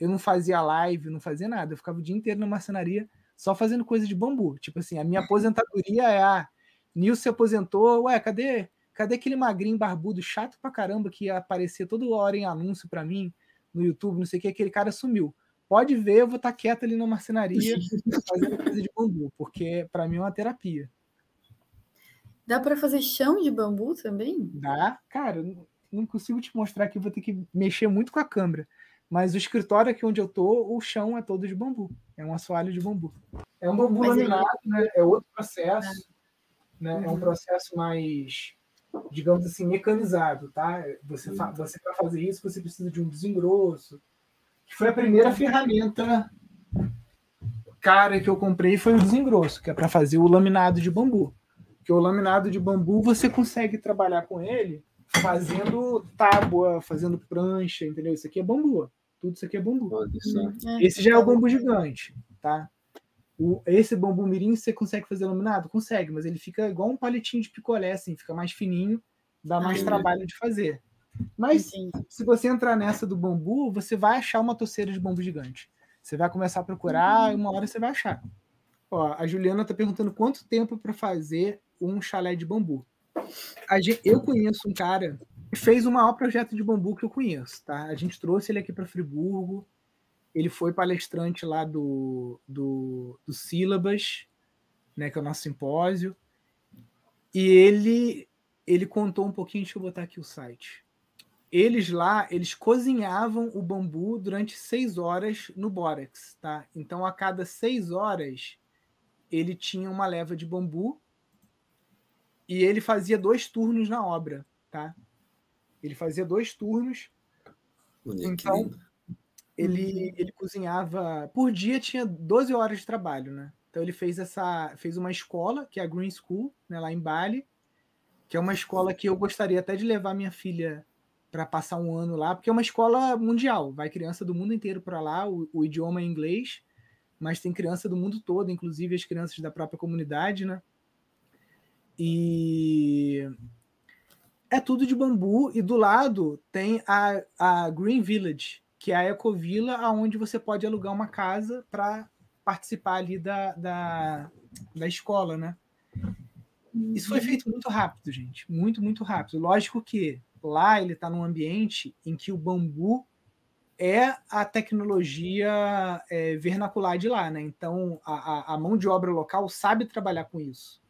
eu não fazia live, não fazia nada, eu ficava o dia inteiro na marcenaria só fazendo coisa de bambu. Tipo assim, a minha [laughs] aposentadoria é a ah, Nil se aposentou, ué, cadê, cadê aquele magrinho barbudo chato pra caramba que aparecia toda hora em anúncio para mim no YouTube, não sei o que, aquele cara sumiu. Pode ver, eu vou estar tá quieto ali na marcenaria [laughs] fazendo coisa de bambu, porque para mim é uma terapia. Dá para fazer chão de bambu também? Dá, cara, não consigo te mostrar aqui, vou ter que mexer muito com a câmera. Mas o escritório aqui onde eu tô, o chão é todo de bambu. É um assoalho de bambu. É um bambu Mas laminado, né? É outro processo. Né? Uhum. É um uhum. processo mais, digamos assim, mecanizado, tá? Você, uhum. você para fazer isso, você precisa de um desengrosso. Que foi a primeira ferramenta cara que eu comprei foi o desengrosso, que é para fazer o laminado de bambu. Porque o laminado de bambu você consegue trabalhar com ele fazendo tábua, fazendo prancha, entendeu? Isso aqui é bambu. Tudo isso aqui é bambu. Uhum. Esse já é o bambu gigante, tá? O, esse bambu mirim você consegue fazer laminado? Consegue, mas ele fica igual um palitinho de picolé, assim, fica mais fininho, dá mais trabalho de fazer. Mas Entendi. se você entrar nessa do bambu, você vai achar uma toceira de bambu gigante. Você vai começar a procurar uhum. e uma hora você vai achar. Ó, a Juliana está perguntando quanto tempo para fazer um chalé de bambu. Gente, eu conheço um cara que fez o maior projeto de bambu que eu conheço, tá? A gente trouxe ele aqui para Friburgo. Ele foi palestrante lá do, do, do Sílabas, né, que é o nosso simpósio. E ele ele contou um pouquinho, deixa eu botar aqui o site. Eles lá, eles cozinhavam o bambu durante seis horas no bórax, tá? Então, a cada seis horas, ele tinha uma leva de bambu e ele fazia dois turnos na obra, tá? Ele fazia dois turnos. Então, ele, uhum. ele cozinhava. Por dia tinha 12 horas de trabalho, né? Então ele fez essa. fez uma escola, que é a Green School, né, lá em Bali, que é uma escola que eu gostaria até de levar minha filha para passar um ano lá, porque é uma escola mundial. Vai criança do mundo inteiro para lá, o, o idioma é inglês, mas tem criança do mundo todo, inclusive as crianças da própria comunidade, né? E é tudo de bambu e do lado tem a, a Green Village, que é a ecovila onde você pode alugar uma casa para participar ali da, da, da escola, né? Isso foi feito muito rápido, gente. Muito, muito rápido. Lógico que lá ele está num ambiente em que o bambu é a tecnologia é, vernacular de lá, né? Então a, a, mão de obra local sabe trabalhar com isso.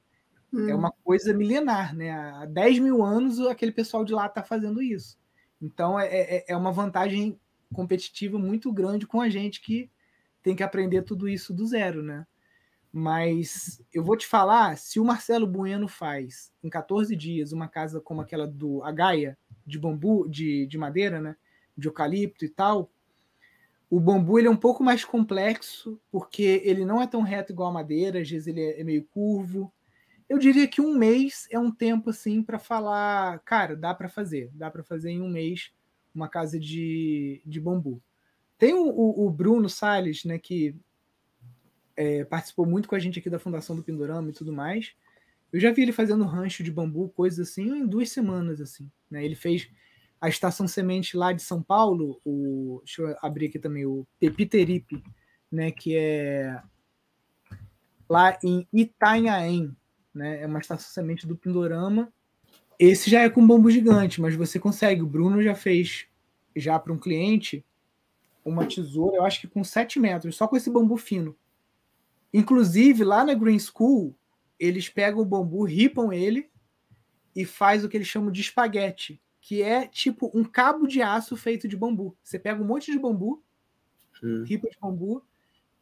Hum. É uma coisa milenar, né? Há 10 mil anos aquele pessoal de lá está fazendo isso. Então é, é, é uma vantagem competitiva muito grande com a gente que tem que aprender tudo isso do zero, né? Mas eu vou te falar, se o Marcelo Bueno faz em 14 dias uma casa como aquela do Agaia, de bambu, de, de madeira, né? De eucalipto e tal, o bambu ele é um pouco mais complexo, porque ele não é tão reto igual a madeira, às vezes ele é meio curvo, eu diria que um mês é um tempo assim para falar, cara, dá para fazer, dá para fazer em um mês uma casa de, de bambu. Tem o, o, o Bruno Salles, né, que é, participou muito com a gente aqui da Fundação do Pindorama e tudo mais. Eu já vi ele fazendo rancho de bambu, coisas assim, em duas semanas, assim. Né? Ele fez a Estação Semente lá de São Paulo, o, deixa eu abrir aqui também, o Pepiteripe, né, que é lá em Itanhaém, né? É uma estação semente do Pindorama. Esse já é com bambu gigante, mas você consegue. O Bruno já fez já para um cliente uma tesoura, eu acho que com 7 metros, só com esse bambu fino. Inclusive, lá na Green School, eles pegam o bambu, ripam ele e faz o que eles chamam de espaguete, que é tipo um cabo de aço feito de bambu. Você pega um monte de bambu, Sim. ripa de bambu,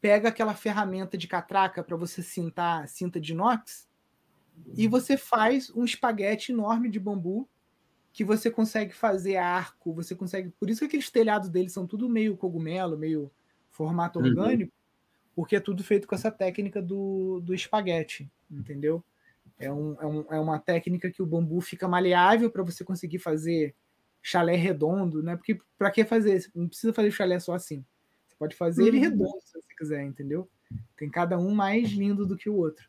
pega aquela ferramenta de catraca para você cintar cinta de inox e você faz um espaguete enorme de bambu que você consegue fazer arco, você consegue. Por isso que aqueles telhados deles são tudo meio cogumelo, meio formato uhum. orgânico, porque é tudo feito com essa técnica do, do espaguete, entendeu? É, um, é, um, é uma técnica que o bambu fica maleável para você conseguir fazer chalé redondo, né? Porque para que fazer? Não precisa fazer chalé só assim. Você pode fazer uhum. ele redondo se você quiser, entendeu? Tem cada um mais lindo do que o outro.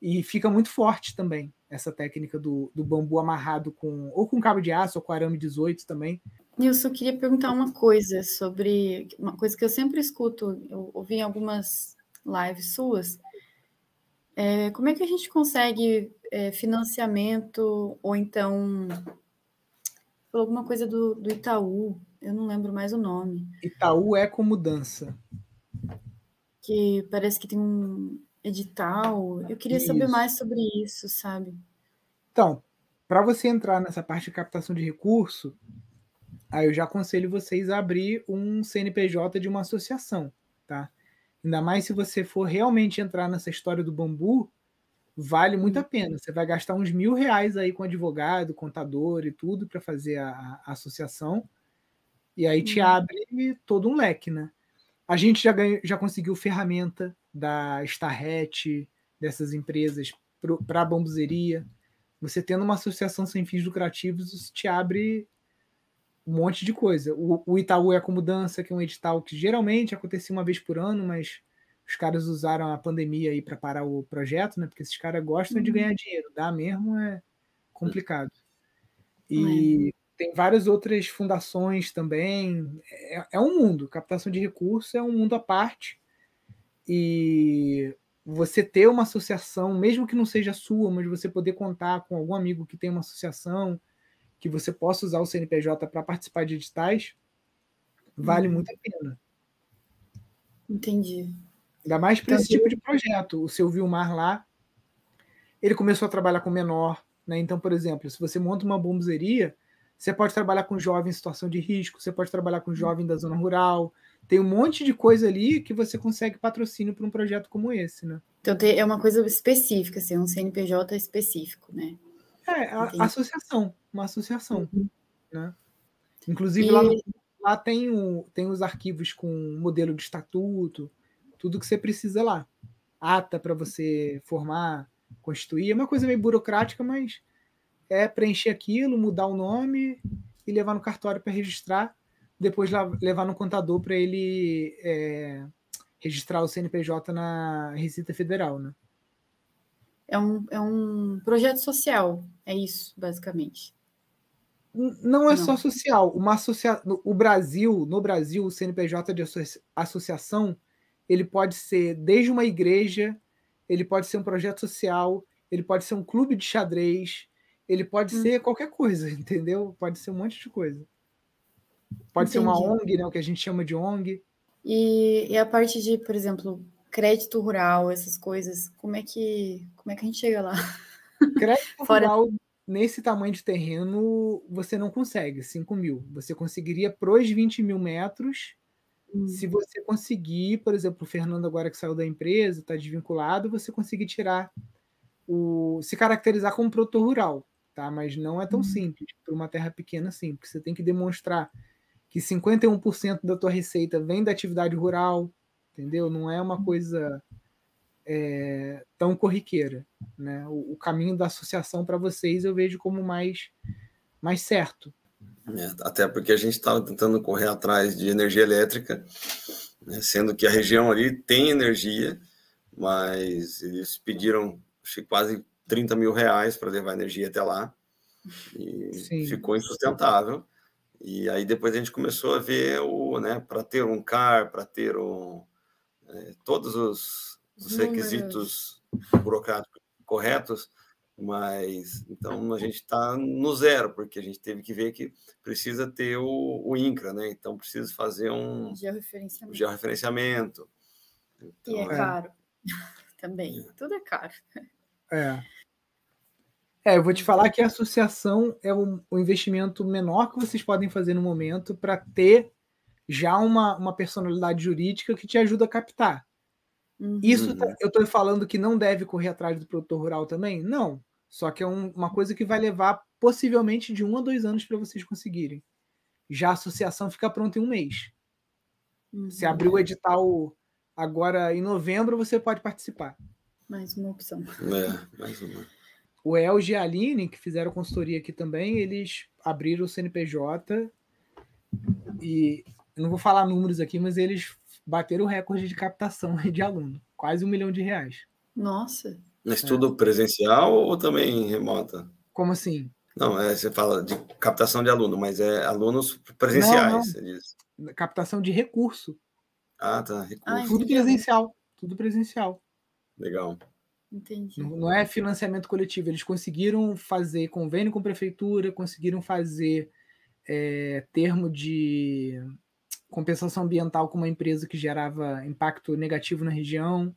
E fica muito forte também essa técnica do, do bambu amarrado com ou com cabo de aço ou com arame 18 também. Nilson, eu queria perguntar uma coisa sobre uma coisa que eu sempre escuto, eu ouvi em algumas lives suas. É, como é que a gente consegue é, financiamento ou então falou alguma coisa do, do Itaú, eu não lembro mais o nome. Itaú é como dança. Que parece que tem um, edital. Eu queria isso. saber mais sobre isso, sabe? Então, para você entrar nessa parte de captação de recurso, aí eu já aconselho vocês a abrir um CNPJ de uma associação, tá? Ainda mais se você for realmente entrar nessa história do bambu, vale muito a pena. Você vai gastar uns mil reais aí com advogado, contador e tudo para fazer a, a, associação. E aí te uhum. abre todo um leque, né? A gente já, ganhou, já conseguiu ferramenta da Starret, dessas empresas, para a bambuzeria. Você tendo uma associação sem fins lucrativos, isso te abre um monte de coisa. O, o Itaú é como dança, que é um edital que geralmente acontecia uma vez por ano, mas os caras usaram a pandemia aí para parar o projeto, né? Porque esses caras gostam uhum. de ganhar dinheiro, dá mesmo é complicado. E é. tem várias outras fundações também. É, é um mundo. Captação de recursos é um mundo à parte e você ter uma associação, mesmo que não seja sua, mas você poder contar com algum amigo que tem uma associação, que você possa usar o CNPJ para participar de editais, vale hum. muito a pena. Entendi. Ainda mais para esse tipo de projeto. O seu Vilmar lá, ele começou a trabalhar com menor. Né? Então, por exemplo, se você monta uma bombezeria, você pode trabalhar com jovem em situação de risco, você pode trabalhar com jovem da zona rural, tem um monte de coisa ali que você consegue patrocínio para um projeto como esse, né? Então é uma coisa específica, assim, um CNPJ específico, né? É, a, associação, uma associação, uhum. né? Inclusive e... lá, lá tem, o, tem os arquivos com modelo de estatuto, tudo que você precisa lá. Ata para você formar, constituir, é uma coisa meio burocrática, mas é preencher aquilo, mudar o nome e levar no cartório para registrar depois levar no contador para ele é, registrar o CNPJ na Receita Federal, né? É um, é um projeto social, é isso, basicamente. Não é Não. só social. Uma associa... O Brasil, no Brasil, o CNPJ de associação, ele pode ser desde uma igreja, ele pode ser um projeto social, ele pode ser um clube de xadrez, ele pode hum. ser qualquer coisa, [laughs] entendeu? Pode ser um monte de coisa. Pode Entendi. ser uma ONG, né, o que a gente chama de ONG. E, e, a parte de, por exemplo, crédito rural, essas coisas, como é que, como é que a gente chega lá? Crédito [laughs] Fora... rural, nesse tamanho de terreno, você não consegue 5 mil. Você conseguiria pros 20 mil metros hum. se você conseguir, por exemplo, o Fernando agora que saiu da empresa, está desvinculado, você conseguir tirar o. se caracterizar como produtor rural, tá? Mas não é tão hum. simples para uma terra pequena assim, porque você tem que demonstrar que 51% da tua receita vem da atividade rural, entendeu? Não é uma coisa é, tão corriqueira. Né? O, o, caminho da associação para vocês eu vejo como mais, mais certo. É, até porque a gente estava tentando correr atrás de energia elétrica, né? sendo que a região ali tem energia, mas eles pediram acho, quase 30 mil reais para levar energia até lá. E Sim. ficou insustentável. E aí depois a gente começou a ver o, né, para ter um CAR, para ter um, é, todos os, os requisitos burocráticos corretos, mas então a gente está no zero, porque a gente teve que ver que precisa ter o, o INCRA, né? Então precisa fazer um georreferenciamento. georreferenciamento. Então, e é, é caro [laughs] também, é. tudo é caro. É. É, eu vou te falar que a associação é o, o investimento menor que vocês podem fazer no momento para ter já uma, uma personalidade jurídica que te ajuda a captar. Uhum. Isso tá, eu estou falando que não deve correr atrás do produtor rural também? Não. Só que é um, uma coisa que vai levar possivelmente de um a dois anos para vocês conseguirem. Já a associação fica pronta em um mês. Uhum. Se abrir o edital agora em novembro, você pode participar. Mais uma opção. É, mais uma o Elge e a Aline, que fizeram consultoria aqui também, eles abriram o CNPJ e eu não vou falar números aqui, mas eles bateram o recorde de captação de aluno, quase um milhão de reais. Nossa. Mas tudo é. presencial ou também remota? Como assim? Não, é, você fala de captação de aluno, mas é alunos presenciais, não, não. você diz. Captação de recurso. Ah, tá. Recurso. Ah, tudo presencial. Tudo presencial. Legal. Entendi. Não, não é financiamento coletivo. Eles conseguiram fazer convênio com prefeitura, conseguiram fazer é, termo de compensação ambiental com uma empresa que gerava impacto negativo na região,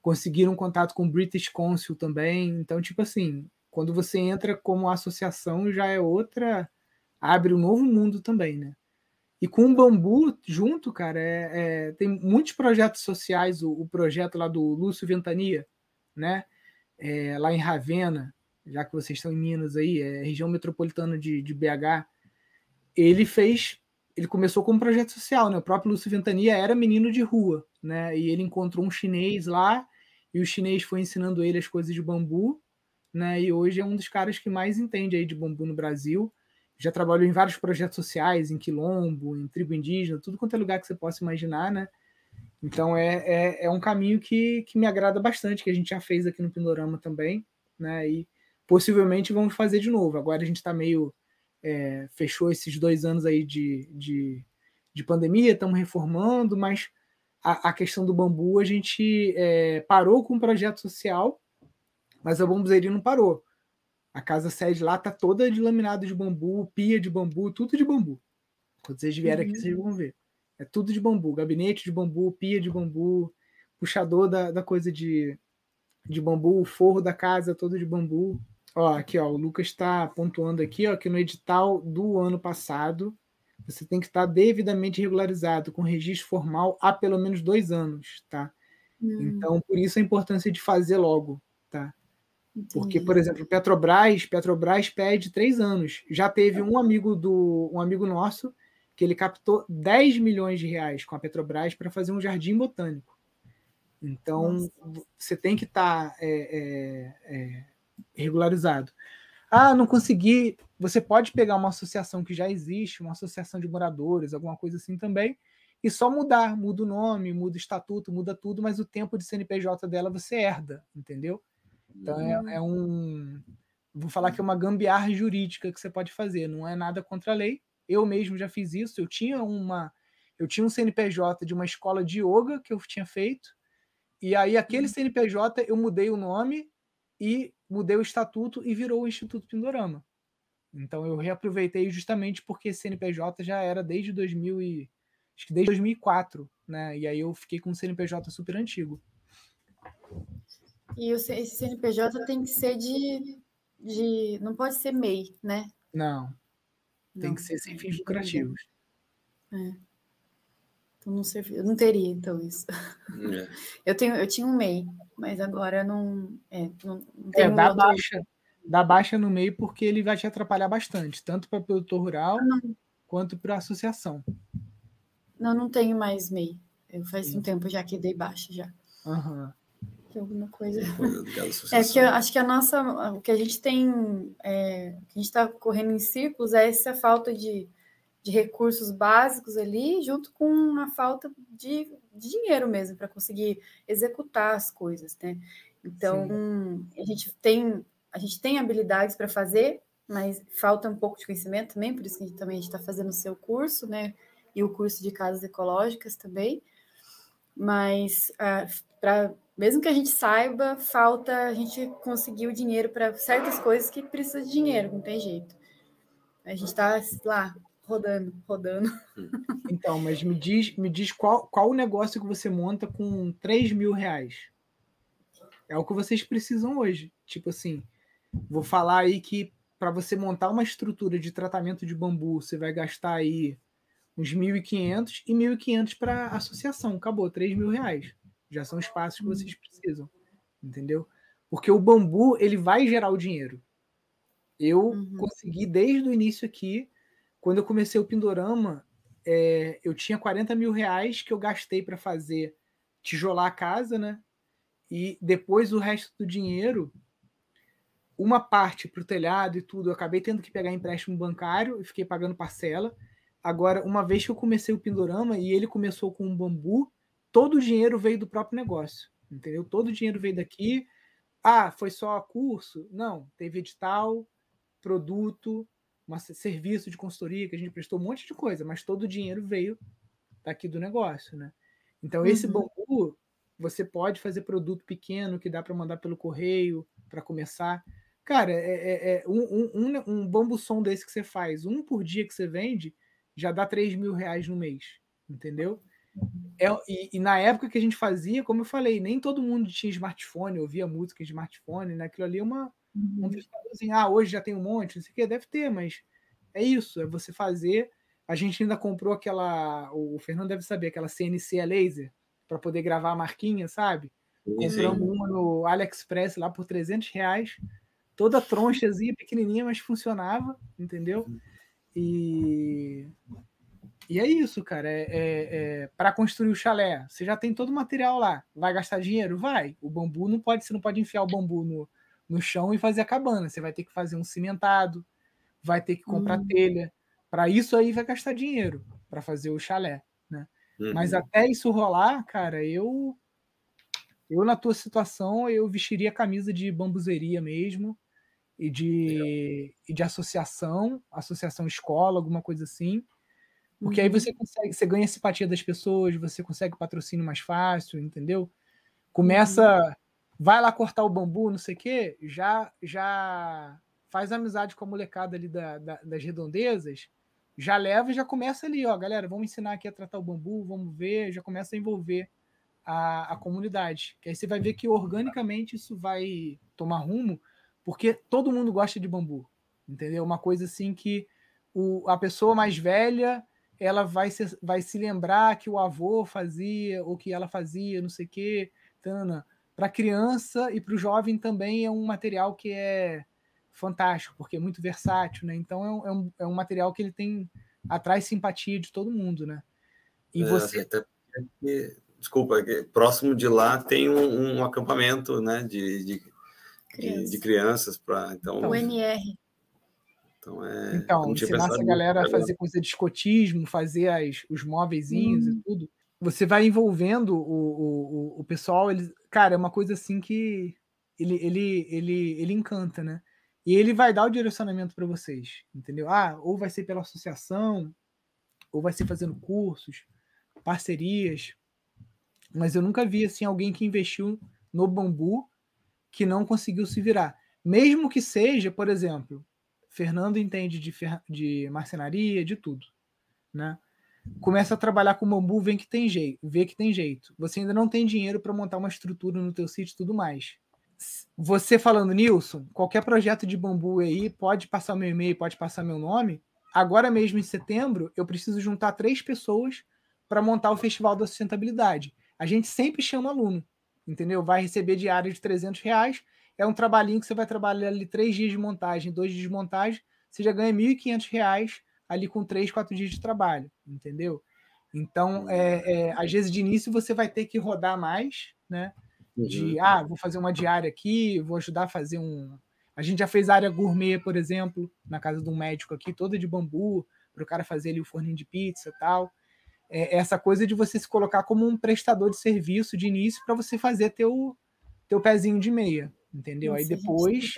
conseguiram contato com o British Council também. Então, tipo assim, quando você entra como associação, já é outra. abre um novo mundo também, né? E com o bambu junto, cara, é, é, tem muitos projetos sociais. O, o, projeto lá do Lúcio Ventania, né? É, lá em Ravena, já que vocês estão em Minas aí, é região metropolitana de, de BH, ele fez. Ele começou como projeto social, né? O próprio Lúcio Ventania era menino de rua, né? E ele encontrou um chinês lá, e o chinês foi ensinando ele as coisas de bambu, né? E hoje é um dos caras que mais entende aí de bambu no Brasil. Já trabalhou em vários projetos sociais, em quilombo, em tribo indígena, tudo quanto é lugar que você possa imaginar, né? Então é, é, é um caminho que, que me agrada bastante, que a gente já fez aqui no Pindorama também, né? E possivelmente vamos fazer de novo. Agora a gente está meio. É, fechou esses dois anos aí de, de, de pandemia, estamos reformando, mas a, a, questão do bambu a gente é, parou com um projeto social mas a Bombuzeria não parou. A casa sede lá tá toda de laminado de bambu, pia de bambu, tudo de bambu. Quando vocês vierem aqui, vocês vão ver. É tudo de bambu, gabinete de bambu, pia de bambu, puxador da, da coisa de, de bambu, o forro da casa todo de bambu. Ó, aqui, ó, o Lucas está pontuando aqui, ó, que no edital do ano passado você tem que estar devidamente regularizado com registro formal há pelo menos dois anos, tá? Hum. Então, por isso a importância de fazer logo, tá? Entendi. Porque, por exemplo, Petrobras, Petrobras pede três anos. Já teve um amigo do um amigo nosso que ele captou 10 milhões de reais com a Petrobras para fazer um jardim botânico. Então, Nossa. você tem que estar tá, é, é, é, regularizado. Ah, não consegui. Você pode pegar uma associação que já existe, uma associação de moradores, alguma coisa assim também, e só mudar. Muda o nome, muda o estatuto, muda tudo, mas o tempo de CNPJ dela você herda, entendeu? Então é, é, um. Vou falar que é uma gambiarra jurídica que você pode fazer, não é nada contra a lei. Eu mesmo já fiz isso. Eu tinha uma. Eu tinha um CNPJ de uma escola de yoga que eu tinha feito, e aí aquele uhum. CNPJ eu mudei o nome e mudei o estatuto e virou o Instituto Pindorama. Então eu reaproveitei justamente porque esse CNPJ já era desde 2000 e acho que desde 2004, né? E aí eu fiquei com um CNPJ super antigo. E esse CNPJ tem que ser de, de. Não pode ser MEI, né? Não. Tem não. que ser sem fins lucrativos. É. Então não serve, eu não teria, então, isso. É. [laughs] Eu, tenho, eu tinha um MEI, mas agora não. É, não, não é dá, baixa, dá baixa no MEI porque ele vai te atrapalhar bastante, tanto para o produtor rural ah, quanto para a associação. Não, não tenho mais MEI. Eu faz um tempo já que dei baixa já. Aham. Uhum de alguma coisa. É que eu acho que a nossa, o que a gente tem, é, que a gente está correndo em círculos é essa falta de, de recursos básicos ali, junto com a falta de, de dinheiro mesmo para conseguir executar as coisas, né? Então Sim. a gente tem a gente tem habilidades para fazer, mas falta um pouco de conhecimento também, por isso que a gente também está fazendo o seu curso, né? E o curso de casas ecológicas também. Mas ah, para mesmo que a gente saiba, falta a gente conseguir o dinheiro para certas coisas que precisa de dinheiro, não tem jeito. A gente está lá rodando, rodando. Então, mas me diz, me diz qual, qual o negócio que você monta com 3 mil reais? É o que vocês precisam hoje. Tipo assim, vou falar aí que para você montar uma estrutura de tratamento de bambu, você vai gastar aí uns 1.500 e 1.500 para associação. Acabou, 3 mil reais. Já são espaços que vocês precisam, entendeu? Porque o bambu ele vai gerar o dinheiro. Eu uhum. consegui desde o início aqui, quando eu comecei o Pindorama, é, eu tinha 40 mil reais que eu gastei para fazer tijolar a casa, né? E depois o resto do dinheiro, uma parte para o telhado e tudo, eu acabei tendo que pegar empréstimo bancário e fiquei pagando parcela. Agora, uma vez que eu comecei o Pindorama e ele começou com um bambu, todo o dinheiro veio do próprio negócio, entendeu? Todo o dinheiro veio daqui. Ah, foi só curso? Não, teve edital, produto, um serviço de consultoria que a gente prestou um monte de coisa, mas todo o dinheiro veio daqui do negócio, né? Então, esse uhum. bambu, você pode fazer produto pequeno que dá para mandar pelo correio para começar. Cara, é, é, é um, um, um, bambu som desse que você faz, um por dia que você vende, já dá 3 mil reais no mês, entendeu? É, e, e, na época que a gente fazia, como eu falei, nem todo mundo tinha smartphone, ouvia música em smartphone, né? Aquilo ali é uma. Um uhum. assim, ah, hoje já tem um monte, não sei o que, deve ter, mas é isso, é você fazer. A gente ainda comprou aquela. O Fernando deve saber, aquela CNC a laser, para poder gravar a marquinha, sabe? Compramos uma no AliExpress lá por 300 reais, toda tronchazinha, pequenininha, mas funcionava, entendeu? E e é isso, cara. É, é, é para construir o chalé, você já tem todo o material lá. Vai gastar dinheiro? Vai. O bambu não pode, você não pode enfiar o bambu no, no chão e fazer a cabana. Você vai ter que fazer um cimentado, vai ter que comprar hum. telha. Para isso aí vai gastar dinheiro para fazer o chalé, né? Uhum. Mas até isso rolar, cara, eu eu na tua situação eu vestiria a camisa de bambuzeria mesmo e de, e de associação, associação escola, alguma coisa assim porque uhum. aí você consegue, você ganha a simpatia das pessoas, você consegue patrocínio mais fácil, entendeu? Começa, uhum. Vai lá cortar o bambu, não sei o quê, já já faz amizade com a molecada ali da, da, das redondezas, já leva e já começa ali, ó, galera, vamos ensinar aqui a tratar o bambu, vamos ver, já começa a envolver a, a comunidade. Que aí você vai ver que organicamente isso vai tomar rumo, porque todo mundo gosta de bambu, entendeu? Uma coisa assim que o, a pessoa mais velha ela vai se, vai se lembrar que o avô fazia, ou que ela fazia, não sei o quê. Para a criança e para o jovem também é um material que é fantástico, porque é muito versátil, né? Então é um, é um, é um material que ele tem atrai simpatia de todo mundo, né? E é, você até porque, desculpa, próximo de lá tem um, um acampamento, né, de, de, Criança. de, de crianças para então o NR então, é, então ensinar essa galera a fazer coisa de escotismo, fazer as, os móveisinhos hum. e tudo. Você vai envolvendo o, o, o pessoal. Ele, cara, é uma coisa assim que ele, ele, ele, ele encanta, né? E ele vai dar o direcionamento para vocês, entendeu? Ah, ou vai ser pela associação, ou vai ser fazendo cursos, parcerias. Mas eu nunca vi assim alguém que investiu no bambu que não conseguiu se virar. Mesmo que seja, por exemplo, Fernando entende de, fer... de marcenaria, de tudo, né? Começa a trabalhar com bambu, vê que tem jeito, vê que tem jeito. Você ainda não tem dinheiro para montar uma estrutura no teu sítio e tudo mais. Você falando, Nilson, qualquer projeto de bambu aí, pode passar meu e-mail, pode passar meu nome. Agora mesmo em setembro, eu preciso juntar três pessoas para montar o Festival da Sustentabilidade. A gente sempre chama aluno, entendeu? Vai receber diário de 300 reais é um trabalhinho que você vai trabalhar ali três dias de montagem, dois dias de montagem, você já ganha R$ 1.500 ali com três, quatro dias de trabalho, entendeu? Então, é, é, às vezes de início você vai ter que rodar mais, né? De, uhum. ah, vou fazer uma diária aqui, vou ajudar a fazer um. A gente já fez área gourmet, por exemplo, na casa de um médico aqui, toda de bambu, para o cara fazer ali o forninho de pizza e tal. É, essa coisa de você se colocar como um prestador de serviço de início para você fazer teu, teu pezinho de meia, entendeu? Aí depois,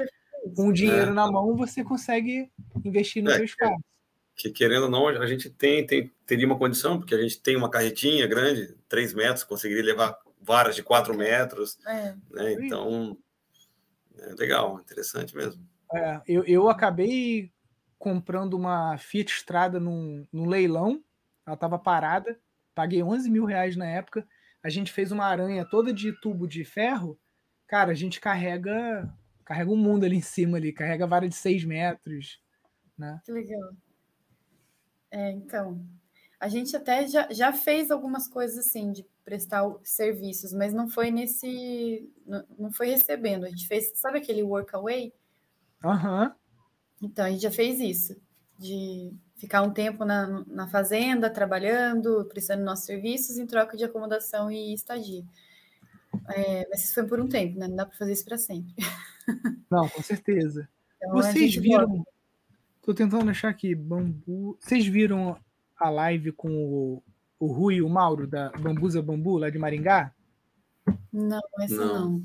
com o dinheiro é. na mão, você consegue investir no é, seu espaço. Que, querendo ou não, a gente tem, tem, teria uma condição, porque a gente tem uma carretinha grande, 3 metros, conseguiria levar varas de 4 metros. É. Né? Então, é legal, interessante mesmo. É, eu, eu acabei comprando uma Fiat Strada num, num leilão, ela estava parada, paguei 11 mil reais na época. A gente fez uma aranha toda de tubo de ferro cara, a gente carrega carrega um mundo ali em cima ali, carrega vara de seis metros, né? Que legal. É, então, a gente até já, já fez algumas coisas assim de prestar serviços, mas não foi nesse, não, não foi recebendo. A gente fez, sabe aquele workaway? Aham. Uhum. Então, a gente já fez isso, de ficar um tempo na, na fazenda, trabalhando, prestando nossos serviços em troca de acomodação e estadia. É, mas isso foi por um tempo, né? Não dá para fazer isso para sempre. Não, com certeza. [laughs] Então, Vocês viram. Estou tentando achar aqui, bambu. Vocês viram a live com o, o Rui e o Mauro da Bambuza Bambu, lá de Maringá? Não, essa não. não.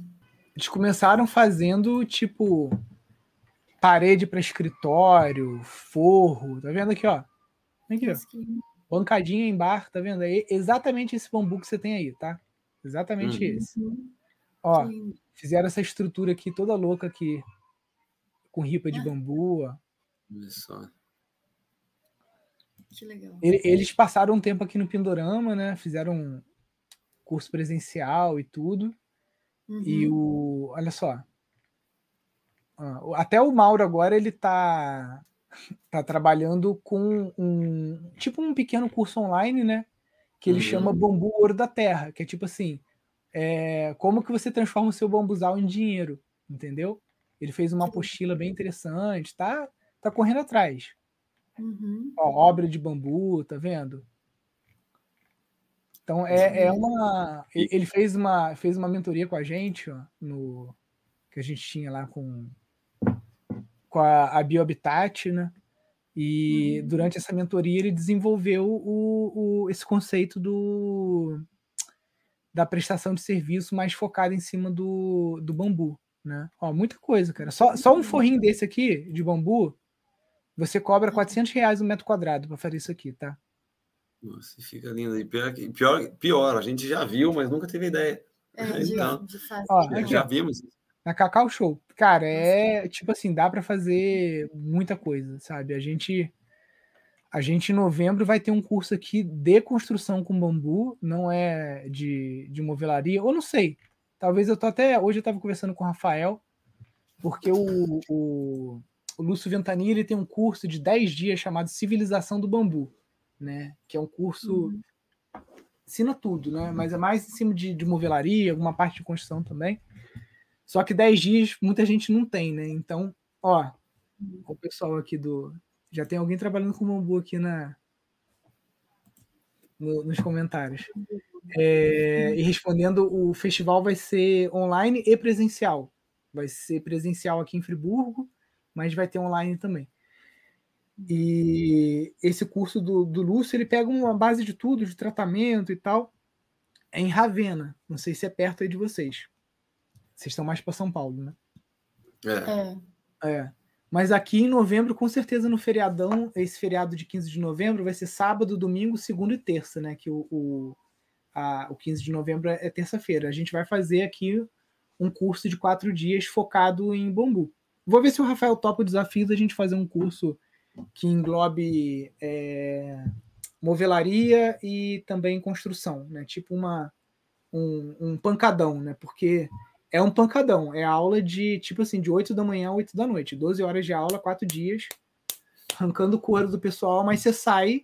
Eles começaram fazendo, tipo, parede para escritório, forro. Tá vendo aqui, ó? Aqui, ó. Bancadinha em bar, tá vendo? É exatamente esse bambu que você tem aí, tá? Exatamente uhum. esse. Ó, Sim. fizeram essa estrutura aqui toda louca aqui. Com ripa de ah. bambu, ó. Isso. Que legal. Eles passaram um tempo aqui no Pindorama, né? Fizeram um curso presencial e tudo. Uhum. E o. Olha só. Até o Mauro agora ele tá, tá trabalhando com um tipo um pequeno curso online, né? Que ele uhum. chama Bambu Ouro da Terra, que é tipo assim, é, como que você transforma o seu bambuzal em dinheiro, entendeu? Ele fez uma apostila bem interessante, tá? Tá correndo atrás. Uhum. Ó, obra de bambu, tá vendo? Então é, é uma. Ele fez uma, fez uma mentoria com a gente, ó, no, que a gente tinha lá com, com a, a Biohabitat, né? E uhum. durante essa mentoria ele desenvolveu o, o, esse conceito do, da prestação de serviço mais focada em cima do, do bambu, né? Ó, muita coisa, cara. Só, só um forrinho desse aqui, de bambu, você cobra 400 reais um metro quadrado para fazer isso aqui, tá? Nossa, fica lindo. E pior, pior, pior, a gente já viu, mas nunca teve ideia. É, [laughs] de, então, de fazer. Ó, aqui, já vimos. Na Cacau Show. Cara, é tipo assim, dá para fazer muita coisa, sabe? A gente a gente em novembro vai ter um curso aqui de construção com bambu, não é de, de movelaria, ou não sei. Talvez eu tô até. Hoje eu estava conversando com o Rafael, porque o, o, o Lúcio Ventani ele tem um curso de 10 dias chamado Civilização do Bambu né? Que é um curso uhum. ensina tudo, né? Mas é mais em cima de, de movelaria, alguma parte de construção também. Só que 10 dias muita gente não tem, né? Então, ó, o pessoal aqui do já tem alguém trabalhando com bambu aqui na no, nos comentários. É, e respondendo, o festival vai ser online e presencial. Vai ser presencial aqui em Friburgo, mas vai ter online também. E esse curso do, do Lúcio, ele pega uma base de tudo, de tratamento e tal, é em Ravena. Não sei se é perto aí de vocês. Vocês estão mais para São Paulo, né? É. é. Mas aqui em novembro, com certeza no feriadão, esse feriado de 15 de novembro vai ser sábado, domingo, segunda e terça, né? Que o, o, a, o 15 de novembro é terça-feira. A gente vai fazer aqui um curso de quatro dias focado em bambu. Vou ver se o Rafael topa o desafio da gente fazer um curso que englobe é, movelaria e também construção, né? Tipo uma, um, um, pancadão, né? Porque é um pancadão, é aula de tipo assim, de 8 da manhã a 8 da noite, 12 horas de aula, quatro dias, arrancando o couro do pessoal, mas você sai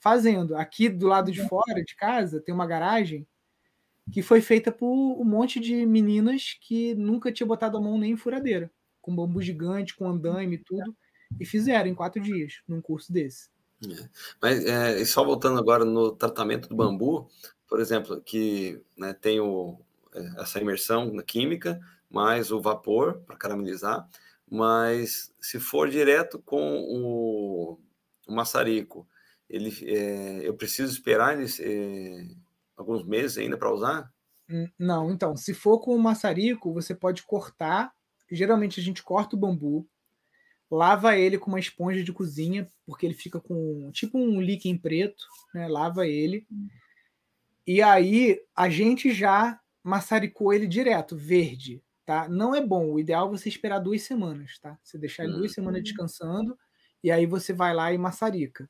fazendo. Aqui do lado de fora de casa tem uma garagem que foi feita por um monte de meninas que nunca tinha botado a mão nem em furadeira, com bambu gigante, com andaime e tudo e fizeram em quatro dias num curso desse. É. Mas é, só voltando agora no tratamento do bambu, por exemplo, que né, tem o, é, essa imersão na química, mais o vapor para caramelizar, mas se for direto com o, o maçarico, ele, é, eu preciso esperar é, alguns meses ainda para usar? Não, então, se for com o maçarico, você pode cortar. Geralmente a gente corta o bambu, lava ele com uma esponja de cozinha, porque ele fica com tipo um líquido preto, né? Lava ele. E aí a gente já maçaricou ele direto, verde, tá? Não é bom. O ideal é você esperar duas semanas, tá? Você deixar ele duas uhum. semanas descansando e aí você vai lá e maçarica.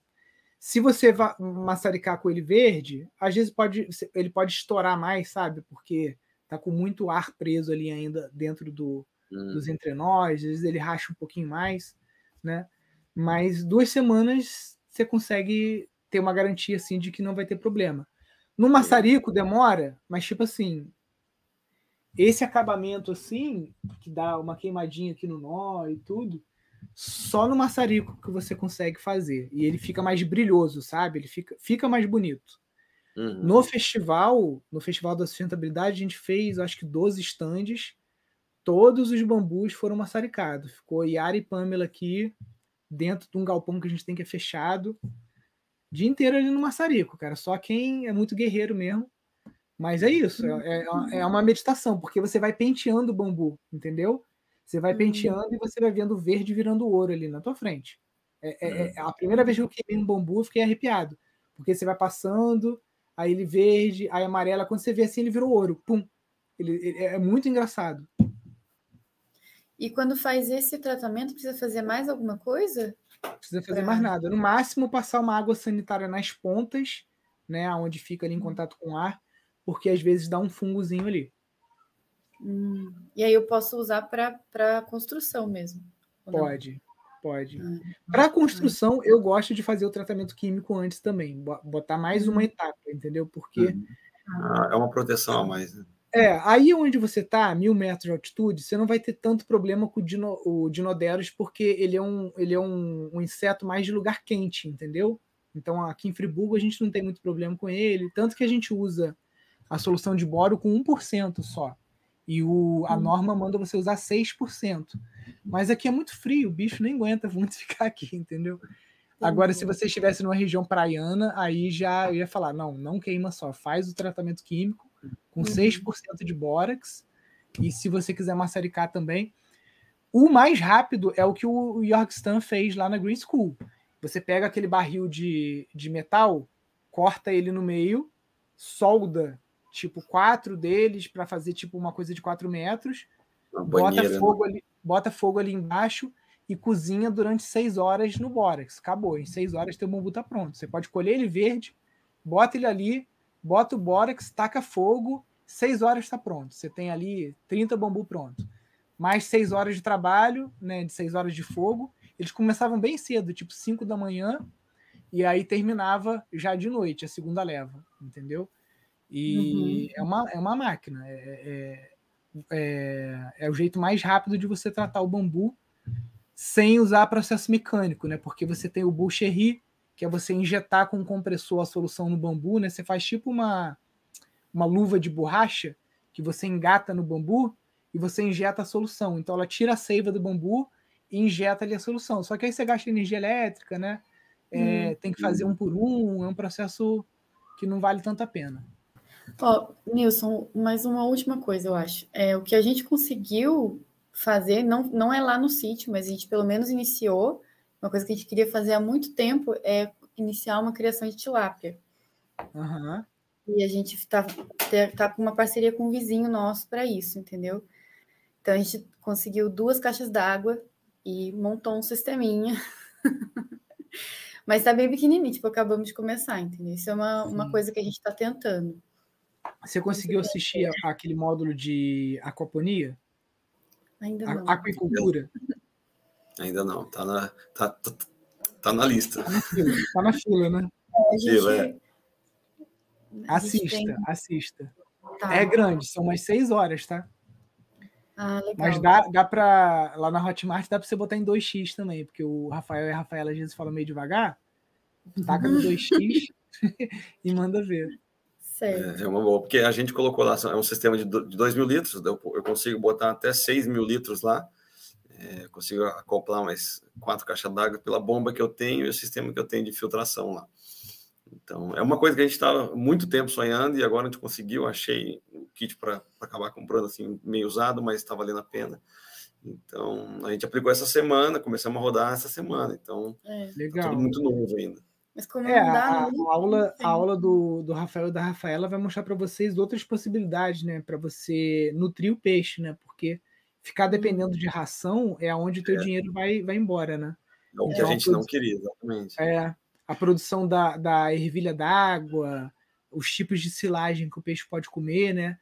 Se você maçaricar com ele verde, às vezes pode, ele pode estourar mais, sabe? Porque tá com muito ar preso ali ainda dentro do, dos entrenós, às vezes ele racha um pouquinho mais, né? Mas duas semanas você consegue ter uma garantia assim de que não vai ter problema. No maçarico demora, mas tipo assim, esse acabamento assim, que dá uma queimadinha aqui no nó e tudo, só no maçarico que você consegue fazer. E ele fica mais brilhoso, sabe? Ele fica, fica mais bonito. Uhum. No festival, no Festival da Sustentabilidade, a gente fez acho que 12 estandes todos os bambus foram maçaricados. Ficou Yara e Pamela aqui, dentro de um galpão que a gente tem que é fechado. dia inteiro ali no maçarico, cara. Só quem é muito guerreiro mesmo. Mas é isso, é, é, é uma meditação, porque você vai penteando o bambu, entendeu? Você vai penteando e você vai vendo o verde virando ouro ali na tua frente. É, é, é, a primeira vez que eu queimei um bambu, eu fiquei arrepiado. Porque você vai passando, aí ele verde, aí amarela, quando você vê assim, ele virou ouro. Pum! Ele, ele, é muito engraçado. E quando faz esse tratamento, precisa fazer mais alguma coisa? Precisa fazer mais nada. No máximo, passar uma água sanitária nas pontas, né? Onde fica ali em contato com o ar, porque às vezes dá um fungozinho ali. Hum, e aí eu posso usar para construção mesmo? Pode, pode. Ah, para construção, ah. eu gosto de fazer o tratamento químico antes também, botar mais uma hum. etapa, entendeu? Porque. Uhum. Ah, é uma proteção a mais, né? É, aí onde você está, mil metros de altitude, você não vai ter tanto problema com o, dino, o Dinoderos, porque ele é, um, ele é um, um, inseto mais de lugar quente, entendeu? Então aqui em Friburgo a gente não tem muito problema com ele, tanto que a gente usa a solução de boro com 1% só. E o, a hum. norma manda você usar 6%. Mas aqui é muito frio, o bicho nem aguenta muito [laughs] ficar aqui, entendeu? Agora, se você estivesse numa região praiana, aí já eu ia falar: não, não queima só, faz o tratamento químico com uhum. 6% de bórax. E se você quiser maçaricar também, o mais rápido é o que o York Stan fez lá na Green School. Você pega aquele barril de, de metal, corta ele no meio, solda tipo quatro deles para fazer tipo uma coisa de quatro metros, bota né? fogo, ali, bota fogo ali embaixo e cozinha durante seis horas no bórax. Acabou. Em seis horas teu bambu tá pronto. Você pode colher ele verde, bota ele ali, bota o bórax, taca fogo, seis horas está pronto. Você tem ali 30 bambu pronto. Mais seis horas de trabalho, né, de seis horas de fogo. Eles começavam bem cedo, tipo 5 da manhã, e aí terminava já de noite, a segunda leva, entendeu? E uhum. é, uma, é uma máquina. É, é, é, é, o jeito mais rápido de você tratar o bambu sem usar processo mecânico, né? Porque você tem o Boucherie, que é você injetar com um compressor a solução no bambu, né? Você faz tipo uma, uma luva de borracha que você engata no bambu e você injeta a solução. Então ela tira a seiva do bambu e injeta ali a solução. Só que aí você gasta energia elétrica, né? É, hum, tem que fazer um por um, é um processo que não vale tanto a pena. Ó, oh, Nilson, mais uma última coisa, eu acho. É, o que a gente conseguiu fazer, não, não é lá no sítio, mas a gente pelo menos iniciou, uma coisa que a gente queria fazer há muito tempo é iniciar uma criação de tilápia. Uhum. E a gente está tá com uma parceria com um vizinho nosso para isso, entendeu? Então a gente conseguiu duas caixas d'água e montou um sisteminha. [laughs] Mas está bem pequenininho, tipo, acabamos de começar, entendeu? Isso é uma, uma coisa que a gente está tentando. Você conseguiu assistir a, aquele módulo de aquaponia? Ainda não. Aquicultura? Ainda não, tá na, tá, tá, tá na lista. Tá na fila, tá na fila né? É, gente... fila, é. Assista, tem... assista. Tá. É grande, são umas seis horas, tá? Ah, legal. Mas dá, dá para lá na Hotmart dá para você botar em 2x também, porque o Rafael e a Rafaela às vezes falam meio devagar. Taca no 2x [laughs] [laughs] e manda ver. É, é, uma boa, porque a gente colocou lá, é um sistema de 2 mil litros, eu, eu consigo botar até 6 mil litros lá, é, consigo acoplar mais quatro caixas d'água pela bomba que eu tenho e o sistema que eu tenho de filtração lá. Então, é uma coisa que a gente estava muito tempo sonhando e agora a gente conseguiu. Achei o kit para acabar comprando assim, meio usado, mas está valendo a pena. Então, a gente aplicou essa semana, começamos a rodar essa semana. Então, é. Legal. Tá tudo muito novo ainda. Mas como é, dá, a, a, aula, a aula do, do Rafael e da Rafaela vai mostrar para vocês outras possibilidades, né? Para você nutrir o peixe, né? Porque ficar dependendo de ração é onde o teu é. dinheiro vai, vai embora, né? É o que a gente não queria, exatamente. É, a produção da, da ervilha d'água, os tipos de silagem que o peixe pode comer, né?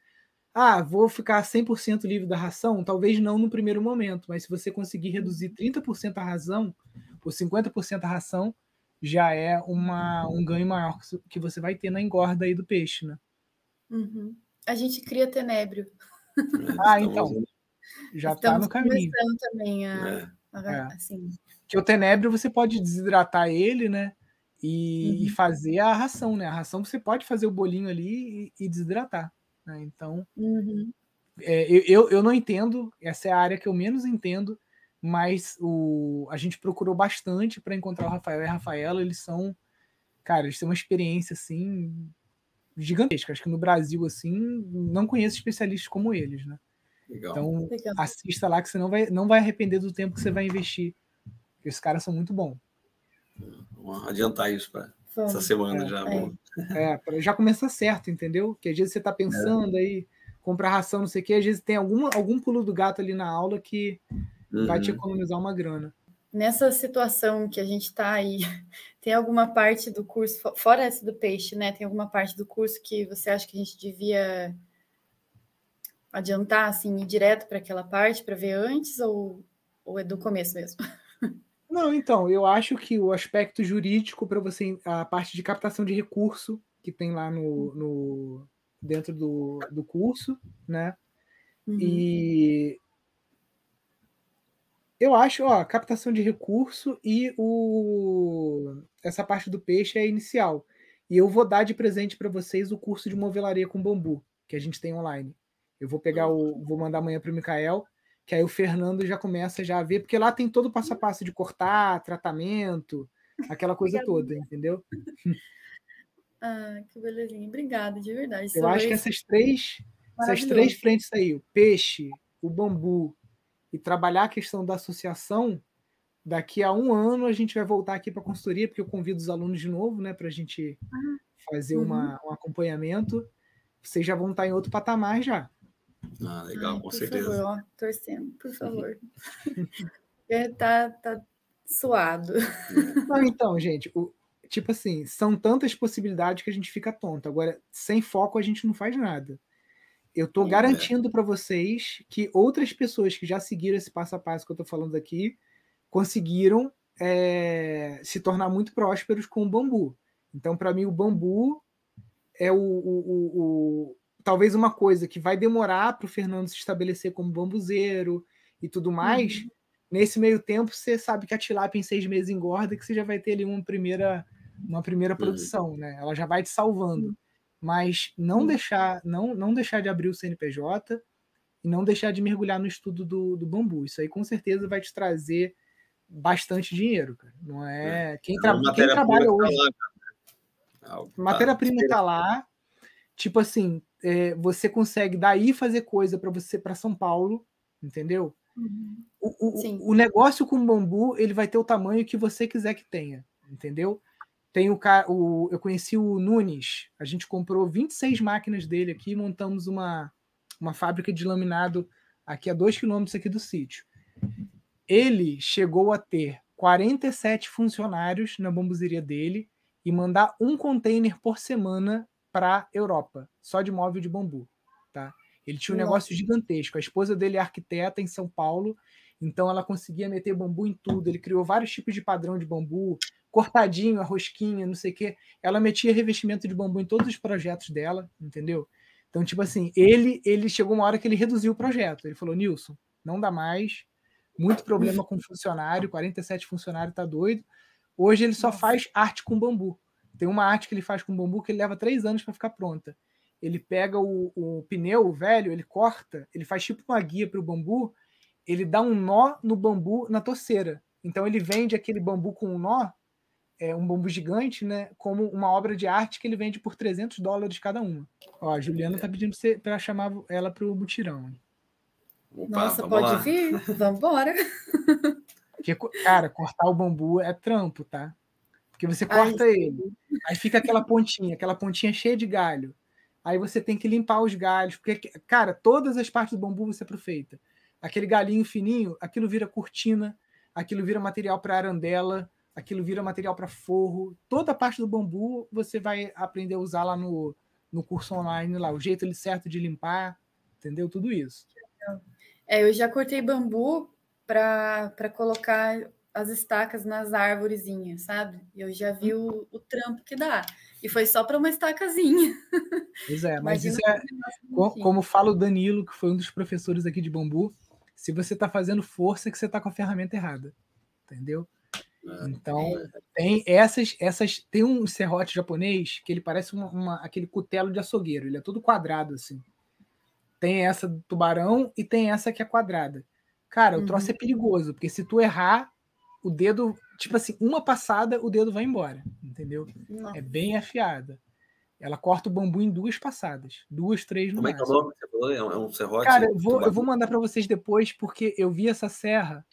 Ah, vou ficar 100% livre da ração? Talvez não no primeiro momento, mas se você conseguir reduzir 30% a ração, ou 50% a ração, já é uma, um ganho maior que você vai ter na engorda aí do peixe, né? Uhum. A gente cria tenébrio. Ah, então já está no caminho. também a, é. a, é. assim. Que o tenebro você pode desidratar ele, né? E, uhum. e, fazer a ração, né? A ração você pode fazer o bolinho ali e, e desidratar. Né? Então, uhum. é, eu, eu não entendo, essa é a área que eu menos entendo, mas o, a gente procurou bastante para encontrar o Rafael e a Rafaela, eles são cara, eles têm uma experiência assim gigantesca. Acho que no Brasil assim não conheço especialistas como eles, né? Legal. Então Legal. assista lá que você não vai não vai arrepender do tempo que você vai investir. Porque esses caras são muito bons. Vamos adiantar isso para essa semana é, já. É, é já começar certo, entendeu? Que às vezes você está pensando é. aí comprar ração, não sei o quê, às vezes tem alguma, algum pulo do gato ali na aula que uhum. vai te uhum. economizar uma grana. Nessa situação que a gente está aí, [laughs] tem alguma parte do curso, fora essa do peixe, né? Tem alguma parte do curso que você acha que a gente devia adiantar, assim, ir direto para aquela parte para ver antes ou, ou é do começo mesmo? [laughs] Não, então, eu acho que o aspecto jurídico para você, a parte de captação de recurso que tem lá no, no dentro do, do curso, né? Uhum. E eu acho, ó, captação de recurso e o essa parte do peixe é inicial. E eu vou dar de presente para vocês o curso de movelaria com bambu que a gente tem online. Eu vou pegar o, vou mandar amanhã para o Mikael que aí o Fernando já começa já a ver, porque lá tem todo o passo a passo de cortar, tratamento, aquela coisa toda, entendeu? [laughs] Ah, que belezinha. Obrigada, de verdade. Eu acho que essas três, essas três frentes aí, o peixe, o bambu e trabalhar a questão da associação, daqui a um ano a gente vai voltar aqui para a consultoria, porque eu convido os alunos de novo, né, para a gente ah, fazer uhum. uma, um acompanhamento. Vocês já vão estar em outro patamar já. Ah, legal, Ai, com por certeza. Favor, ó, torcendo, por favor. [laughs] é, tá, tá suado. Não, então, gente, o, tipo assim, são tantas possibilidades que a gente fica tonto. Agora, sem foco, a gente não faz nada. Eu estou é. garantindo para vocês que outras pessoas que já seguiram esse passo a passo que eu estou falando aqui conseguiram é, se tornar muito prósperos com o bambu. Então, para mim, o bambu é o, o, o, talvez uma coisa que vai demorar para o Fernando se estabelecer como bambuzeiro e tudo mais. Uhum. Nesse meio tempo, você sabe que a tilápia em seis meses engorda, que você já vai ter ali uma primeira, uma primeira uhum. produção, né? Ela já vai te salvando. Mas não uhum. deixar, não, não deixar de abrir o CNPJ e não deixar de mergulhar no estudo do, do bambu. Isso aí com certeza vai te trazer bastante dinheiro, cara. Não é, é. quem, tra quem trabalha tá hoje. Tá matéria-prima está lá. Tipo assim, é, você consegue daí fazer coisa para você para São Paulo, entendeu? Uhum. O, o, o, negócio com bambu ele vai ter o tamanho que você quiser que tenha, entendeu? Tem o, o eu conheci o Nunes, a gente comprou 26 máquinas dele aqui, montamos uma, uma fábrica de laminado aqui a dois quilômetros aqui do sítio. Ele chegou a ter 47 funcionários na bambuzeria dele e mandar um container por semana para Europa, só de móvel de bambu, tá? Ele tinha um Nossa. negócio gigantesco. A esposa dele é arquiteta em São Paulo, então ela conseguia meter bambu em tudo. Ele criou vários tipos de padrão de bambu, cortadinho, a rosquinha, não sei o quê. Ela metia revestimento de bambu em todos os projetos dela, entendeu? Então, tipo assim, ele ele chegou uma hora que ele reduziu o projeto. Ele falou: Nilson, não dá mais. Muito problema com funcionário, 47 funcionários, tá doido. Hoje ele só faz arte com bambu. Tem uma arte que ele faz com bambu que ele leva três anos para ficar pronta. Ele pega o, o pneu velho, ele corta, ele faz tipo uma guia para o bambu, ele dá um nó no bambu na torceira. Então ele vende aquele bambu com um nó, é um bambu gigante, né, como uma obra de arte que ele vende por 300 dólares cada uma. Ó, a Juliana tá pedindo para chamar ela para o mutirão. Opa, Nossa, pode lá. vir? [laughs] Vamos embora. Porque, cara, cortar o bambu é trampo, tá? Porque você corta Ai, ele, aí fica aquela pontinha, aquela pontinha cheia de galho. Aí você tem que limpar os galhos, porque, cara, todas as partes do bambu você aproveita. Aquele galinho fininho, aquilo vira cortina, aquilo vira material para arandela, aquilo vira material para forro. Toda a parte do bambu você vai aprender a usar lá no, no curso online, lá, o jeito certo de limpar, entendeu? Tudo isso. É, eu já cortei bambu para colocar as estacas nas árvorezinhas, sabe? Eu já vi o, o trampo que dá. E foi só para uma estacazinha. Pois é, [laughs] mas isso é. Como fala o Danilo, que foi um dos professores aqui de bambu, se você está fazendo força, é que você está com a ferramenta errada. Entendeu? É. Então, tem essas, essas. Tem um serrote japonês que ele parece uma, uma, aquele cutelo de açougueiro, ele é todo quadrado assim. Tem essa do tubarão e tem essa que é quadrada. Cara, o troço é uhum. é perigoso, porque se tu errar, o dedo tipo assim, uma passada o dedo vai embora, entendeu? Nossa. É bem afiada. Ela corta o bambu em duas passadas, duas, três no Como máximo. Como é que é o nome? É um serrote? Cara, eu vou, eu vou mandar para vocês depois, porque eu vi essa serra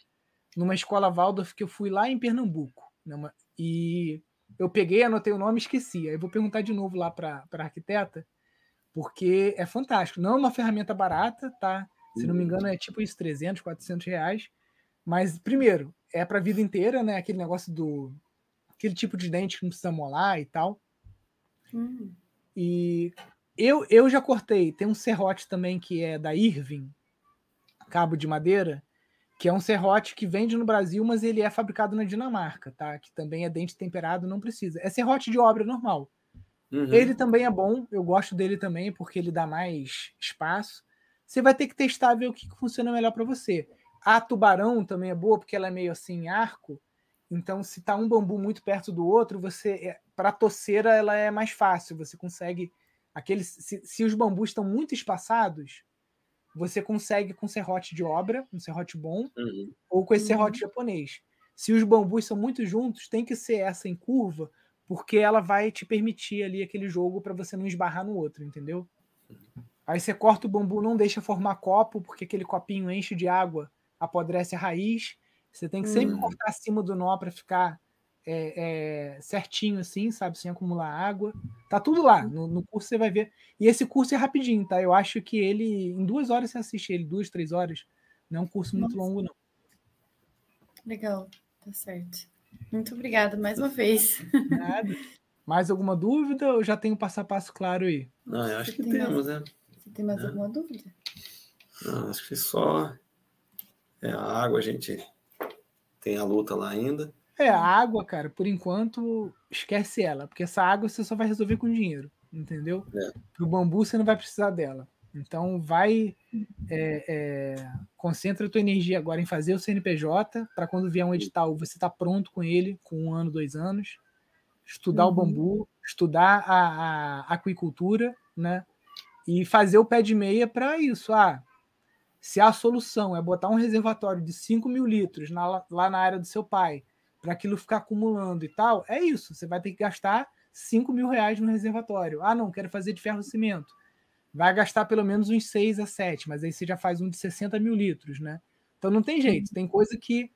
numa escola Waldorf que eu fui lá em Pernambuco. Numa, e eu peguei, anotei o nome e esqueci. Aí vou perguntar de novo lá para a arquiteta, porque é fantástico. Não é uma ferramenta barata, tá? Se não me engano, é tipo isso, 300, 400 reais. Mas, primeiro, é para a vida inteira, né? Aquele negócio do. aquele tipo de dente que não precisa molar e tal. Hum. E eu, eu já cortei. Tem um serrote também que é da Irving, cabo de madeira, que é um serrote que vende no Brasil, mas ele é fabricado na Dinamarca, tá? Que também é dente temperado, não precisa. É serrote de obra normal. Uhum. Ele também é bom, eu gosto dele também, porque ele dá mais espaço. Você vai ter que testar ver o que funciona melhor para você. A tubarão também é boa, porque ela é meio assim arco. Então, se tá um bambu muito perto do outro, você é, para toceira ela é mais fácil. Você consegue aqueles se, se, os bambus estão muito espaçados, você consegue com serrote de obra, um serrote bom, uhum. ou com esse serrote uhum. japonês. Se os bambus são muito juntos, tem que ser essa em curva, porque ela vai te permitir ali aquele jogo para você não esbarrar no outro, entendeu? Uhum. Aí você corta o bambu, não deixa formar copo, porque aquele copinho enche de água apodrece a raiz. Você tem que sempre hum. cortar acima do nó para ficar é, é, certinho assim, sabe? Sem acumular água. Tá tudo lá. No, no, curso você vai ver. E esse curso é rapidinho, tá? Eu acho que ele, em duas horas você assiste ele, duas, três horas. Não é um curso muito Nossa. longo, não. Legal, tá certo. Muito obrigada mais uma vez. Nada. Mais alguma dúvida ou já tem o passo a passo claro aí? Não, eu acho você que temos, mais... né? Você tem mais é. alguma dúvida? Não, acho que só é, a água a gente tem a luta lá ainda. É, a água, cara, por enquanto, esquece ela, porque essa água você só vai resolver com dinheiro, entendeu? É. Pro bambu você não vai precisar dela. Então vai, é, é, concentra a tua energia agora em fazer o CNPJ, para quando vier um edital você tá pronto com ele, com um ano, dois anos, estudar uhum. o bambu, estudar a, a, aquicultura, né? E fazer o pé de meia para isso. Ah, se a solução é botar um reservatório de 5 mil litros na, lá na área do seu pai, para aquilo ficar acumulando e tal, é isso. Você vai ter que gastar 5 mil reais no reservatório. Ah, não, quero fazer de ferro cimento. Vai gastar pelo menos uns 6 a 7, mas aí você já faz um de 60 mil litros, né? Então não tem jeito. Tem coisa que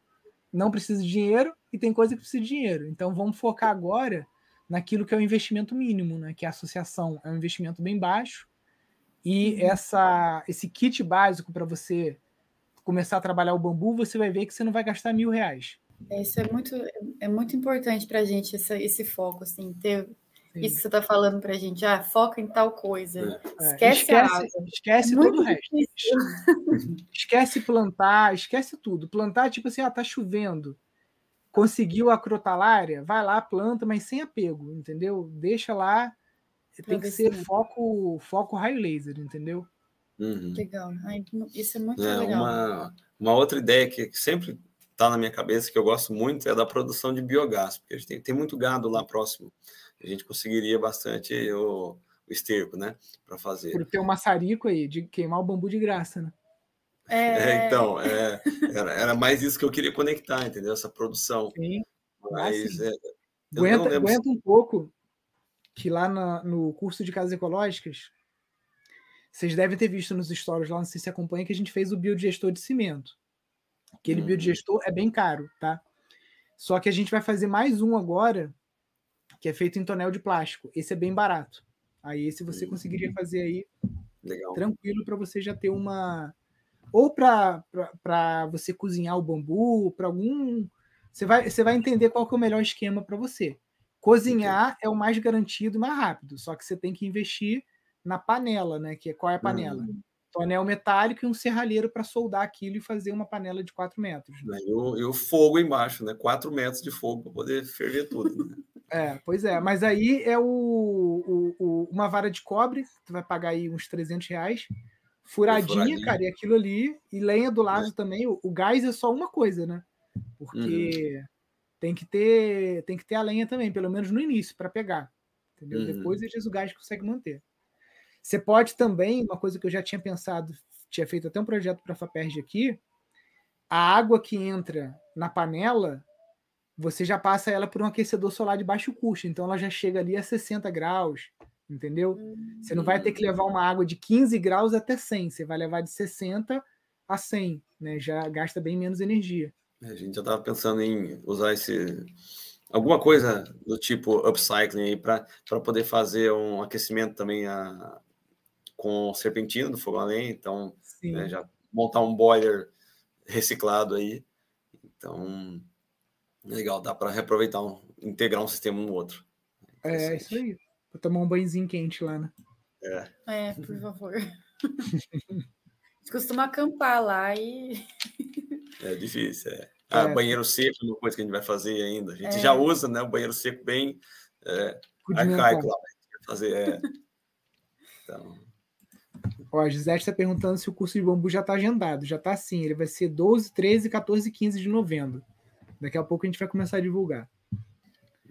não precisa de dinheiro e tem coisa que precisa de dinheiro. Então vamos focar agora naquilo que é o investimento mínimo, né? Que a associação é um investimento bem baixo e uhum. essa, esse kit básico para você começar a trabalhar o bambu, você vai ver que você não vai gastar mil reais. É, isso é muito, é muito importante para a gente, esse, esse foco, assim, ter Sim. isso que você está falando para a gente. Ah, foca em tal coisa. É. Esquece, esquece, esquece é todo o resto. [laughs] esquece plantar, esquece tudo. Plantar, tipo assim, ah, tá chovendo. Conseguiu a crotalária? Vai lá, planta, mas sem apego, entendeu? Deixa lá tem que ser foco, foco raio laser, entendeu? Uhum. Legal. Ai, isso é muito é, legal. Uma, uma outra ideia que sempre está na minha cabeça, que eu gosto muito, é da produção de biogás, porque a gente tem, tem muito gado lá próximo. A gente conseguiria bastante o, o esterco, né? Para fazer. Por ter um maçarico aí, de queimar o bambu de graça, né? É... [laughs] é então, é, era, era, mais isso que eu queria conectar, entendeu? Essa produção. Sim. Mas, é, aguenta, aguenta um pouco que lá na, no curso de casas ecológicas, vocês devem ter visto nos stories lá, não sei se acompanha, que a gente fez o biodigestor de cimento. Aquele uhum. biodigestor é bem caro, tá? Só que a gente vai fazer mais um agora, que é feito em tonel de plástico. Esse é bem barato. Aí esse você uhum. conseguiria fazer aí Legal. tranquilo para você já ter uma ou para você cozinhar o bambu, para algum você vai, você vai entender qual que é o melhor esquema para você. Cozinhar é o mais garantido e mais rápido, só que você tem que investir na panela, né? Que é qual é a panela? Uhum. Tonel metálico e um serralheiro para soldar aquilo e fazer uma panela de 4 metros. Né? E, o, e, o, fogo embaixo, né? 4 metros de fogo para poder ferver tudo. Né? é, pois é. Mas aí é o, o, o, uma vara de cobre, tu vai pagar aí uns 300 reais. Furadinha, furadinha. cara, e aquilo ali. E lenha do lado é. também. O, o, gás é só uma coisa, né? Porque uhum tem que ter tem que ter a lenha também, pelo menos no início, para pegar. Entendeu? Uhum. Depois o gás consegue manter. Você pode também, uma coisa que eu já tinha pensado, tinha feito até um projeto para a FAPERJ aqui, a água que entra na panela, você já passa ela por um aquecedor solar de baixo custo, então ela já chega ali a 60 graus, entendeu? Você não vai ter que levar uma água de 15 graus até 100, você vai levar de 60 a 100, né? Já gasta bem menos energia. É, a gente já estava pensando em usar esse alguma coisa do tipo upcycling aí para poder fazer um aquecimento também a, com serpentina do fogo a lenha, então né, já montar um boiler reciclado aí. Então, legal, dá para reaproveitar, um, integrar um sistema no outro. É, isso aí. Vou tomar um banhozinho quente lá, né? É, é por favor. [laughs] costuma acampar lá e. É difícil, é. Ah, é. banheiro seco é uma coisa que a gente vai fazer ainda. A gente é. já usa, né? O banheiro seco bem é, arcaico lá. Fazer, é. Então. Ó, a Gisele está perguntando se o curso de bambu já está agendado. Já está sim. Ele vai ser 12, 13, 14 e 15 de novembro. Daqui a pouco a gente vai começar a divulgar.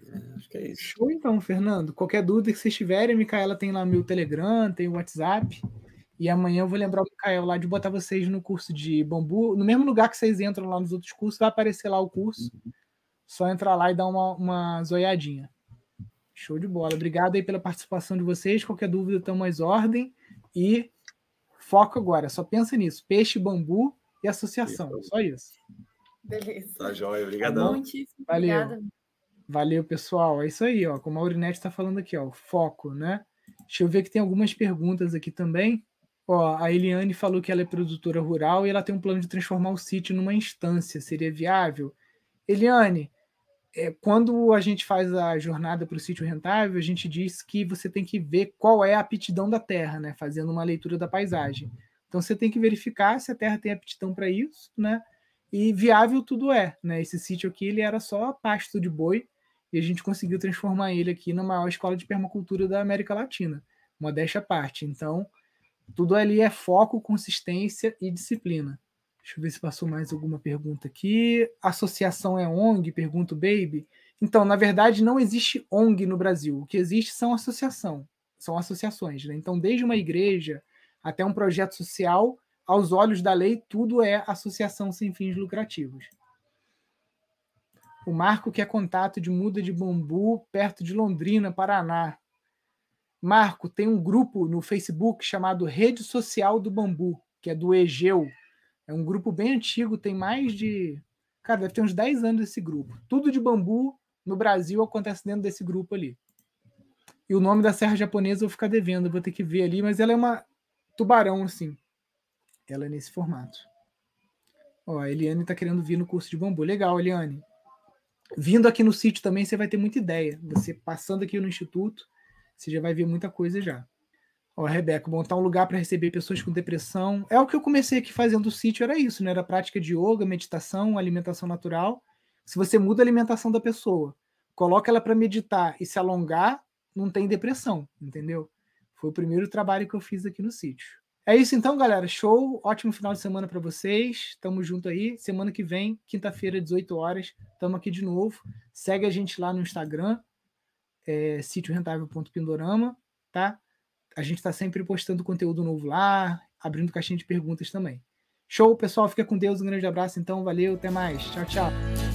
É, acho que é isso. Show então, Fernando. Qualquer dúvida que vocês tiverem, a Micaela tem lá meu Telegram, tem o WhatsApp. E amanhã eu vou lembrar o Micael lá de botar vocês no curso de bambu. No mesmo lugar que vocês entram lá nos outros cursos, vai aparecer lá o curso. Só entrar lá e dar uma, uma zoiadinha. Show de bola. Obrigado aí pela participação de vocês. Qualquer dúvida, estamos mais ordem. E foco agora. Só pensa nisso. Peixe, bambu e associação. Só isso. Beleza. Tá joia. Obrigadão. Valeu. Obrigada. Valeu, pessoal. É isso aí, ó. Como a Aurinete está falando aqui, ó. Foco, né? Deixa eu ver que tem algumas perguntas aqui também. Ó, a Eliane falou que ela é produtora rural e ela tem um plano de transformar o sítio numa instância. Seria viável? Eliane, é, quando a gente faz a jornada para o sítio rentável, a gente diz que você tem que ver qual é a aptidão da terra, né? Fazendo uma leitura da paisagem. Então você tem que verificar se a terra tem aptidão para isso, né? E viável tudo é, né? Esse sítio aqui ele era só pasto de boi e a gente conseguiu transformar ele aqui na maior escola de permacultura da América Latina. Modéstia à parte. Então, tudo ali é foco, consistência e disciplina. Deixa eu ver se passou mais alguma pergunta aqui. Associação é ONG? Pergunta o Baby. Então, na verdade, não existe ONG no Brasil. O que existe são associação, são associações. Né? Então, desde uma igreja até um projeto social, aos olhos da lei, tudo é associação sem fins lucrativos. O Marco quer contato de muda de bambu perto de Londrina, Paraná. Marco, tem um grupo no Facebook chamado Rede Social do Bambu, que é do Egeu. É um grupo bem antigo, tem mais de. Cara, deve ter uns 10 anos esse grupo. Tudo de bambu no Brasil acontece dentro desse grupo ali. E o nome da serra japonesa eu vou ficar devendo, vou ter que ver ali, mas ela é uma tubarão, assim. Ela é nesse formato. Ó, a Eliane está querendo vir no curso de bambu. Legal, Eliane. Vindo aqui no sítio também, você vai ter muita ideia. Você passando aqui no instituto, você já vai ver muita coisa já. Ó, Rebeca, montar um lugar para receber pessoas com depressão. É o que eu comecei aqui fazendo o sítio, era isso, né? Era prática de yoga, meditação, alimentação natural. Se você muda a alimentação da pessoa, coloca ela para meditar e se alongar, não tem depressão, entendeu? Foi o primeiro trabalho que eu fiz aqui no sítio. É isso então, galera. Show. Ótimo final de semana para vocês. Tamo junto aí. Semana que vem, quinta-feira, 18 horas, tamo aqui de novo. Segue a gente lá no Instagram, é, sítiorentável.pindorama, tá? A gente está sempre postando conteúdo novo lá, abrindo caixinha de perguntas também. Show, pessoal. Fica com Deus. Um grande abraço, então. Valeu, até mais. Tchau, tchau.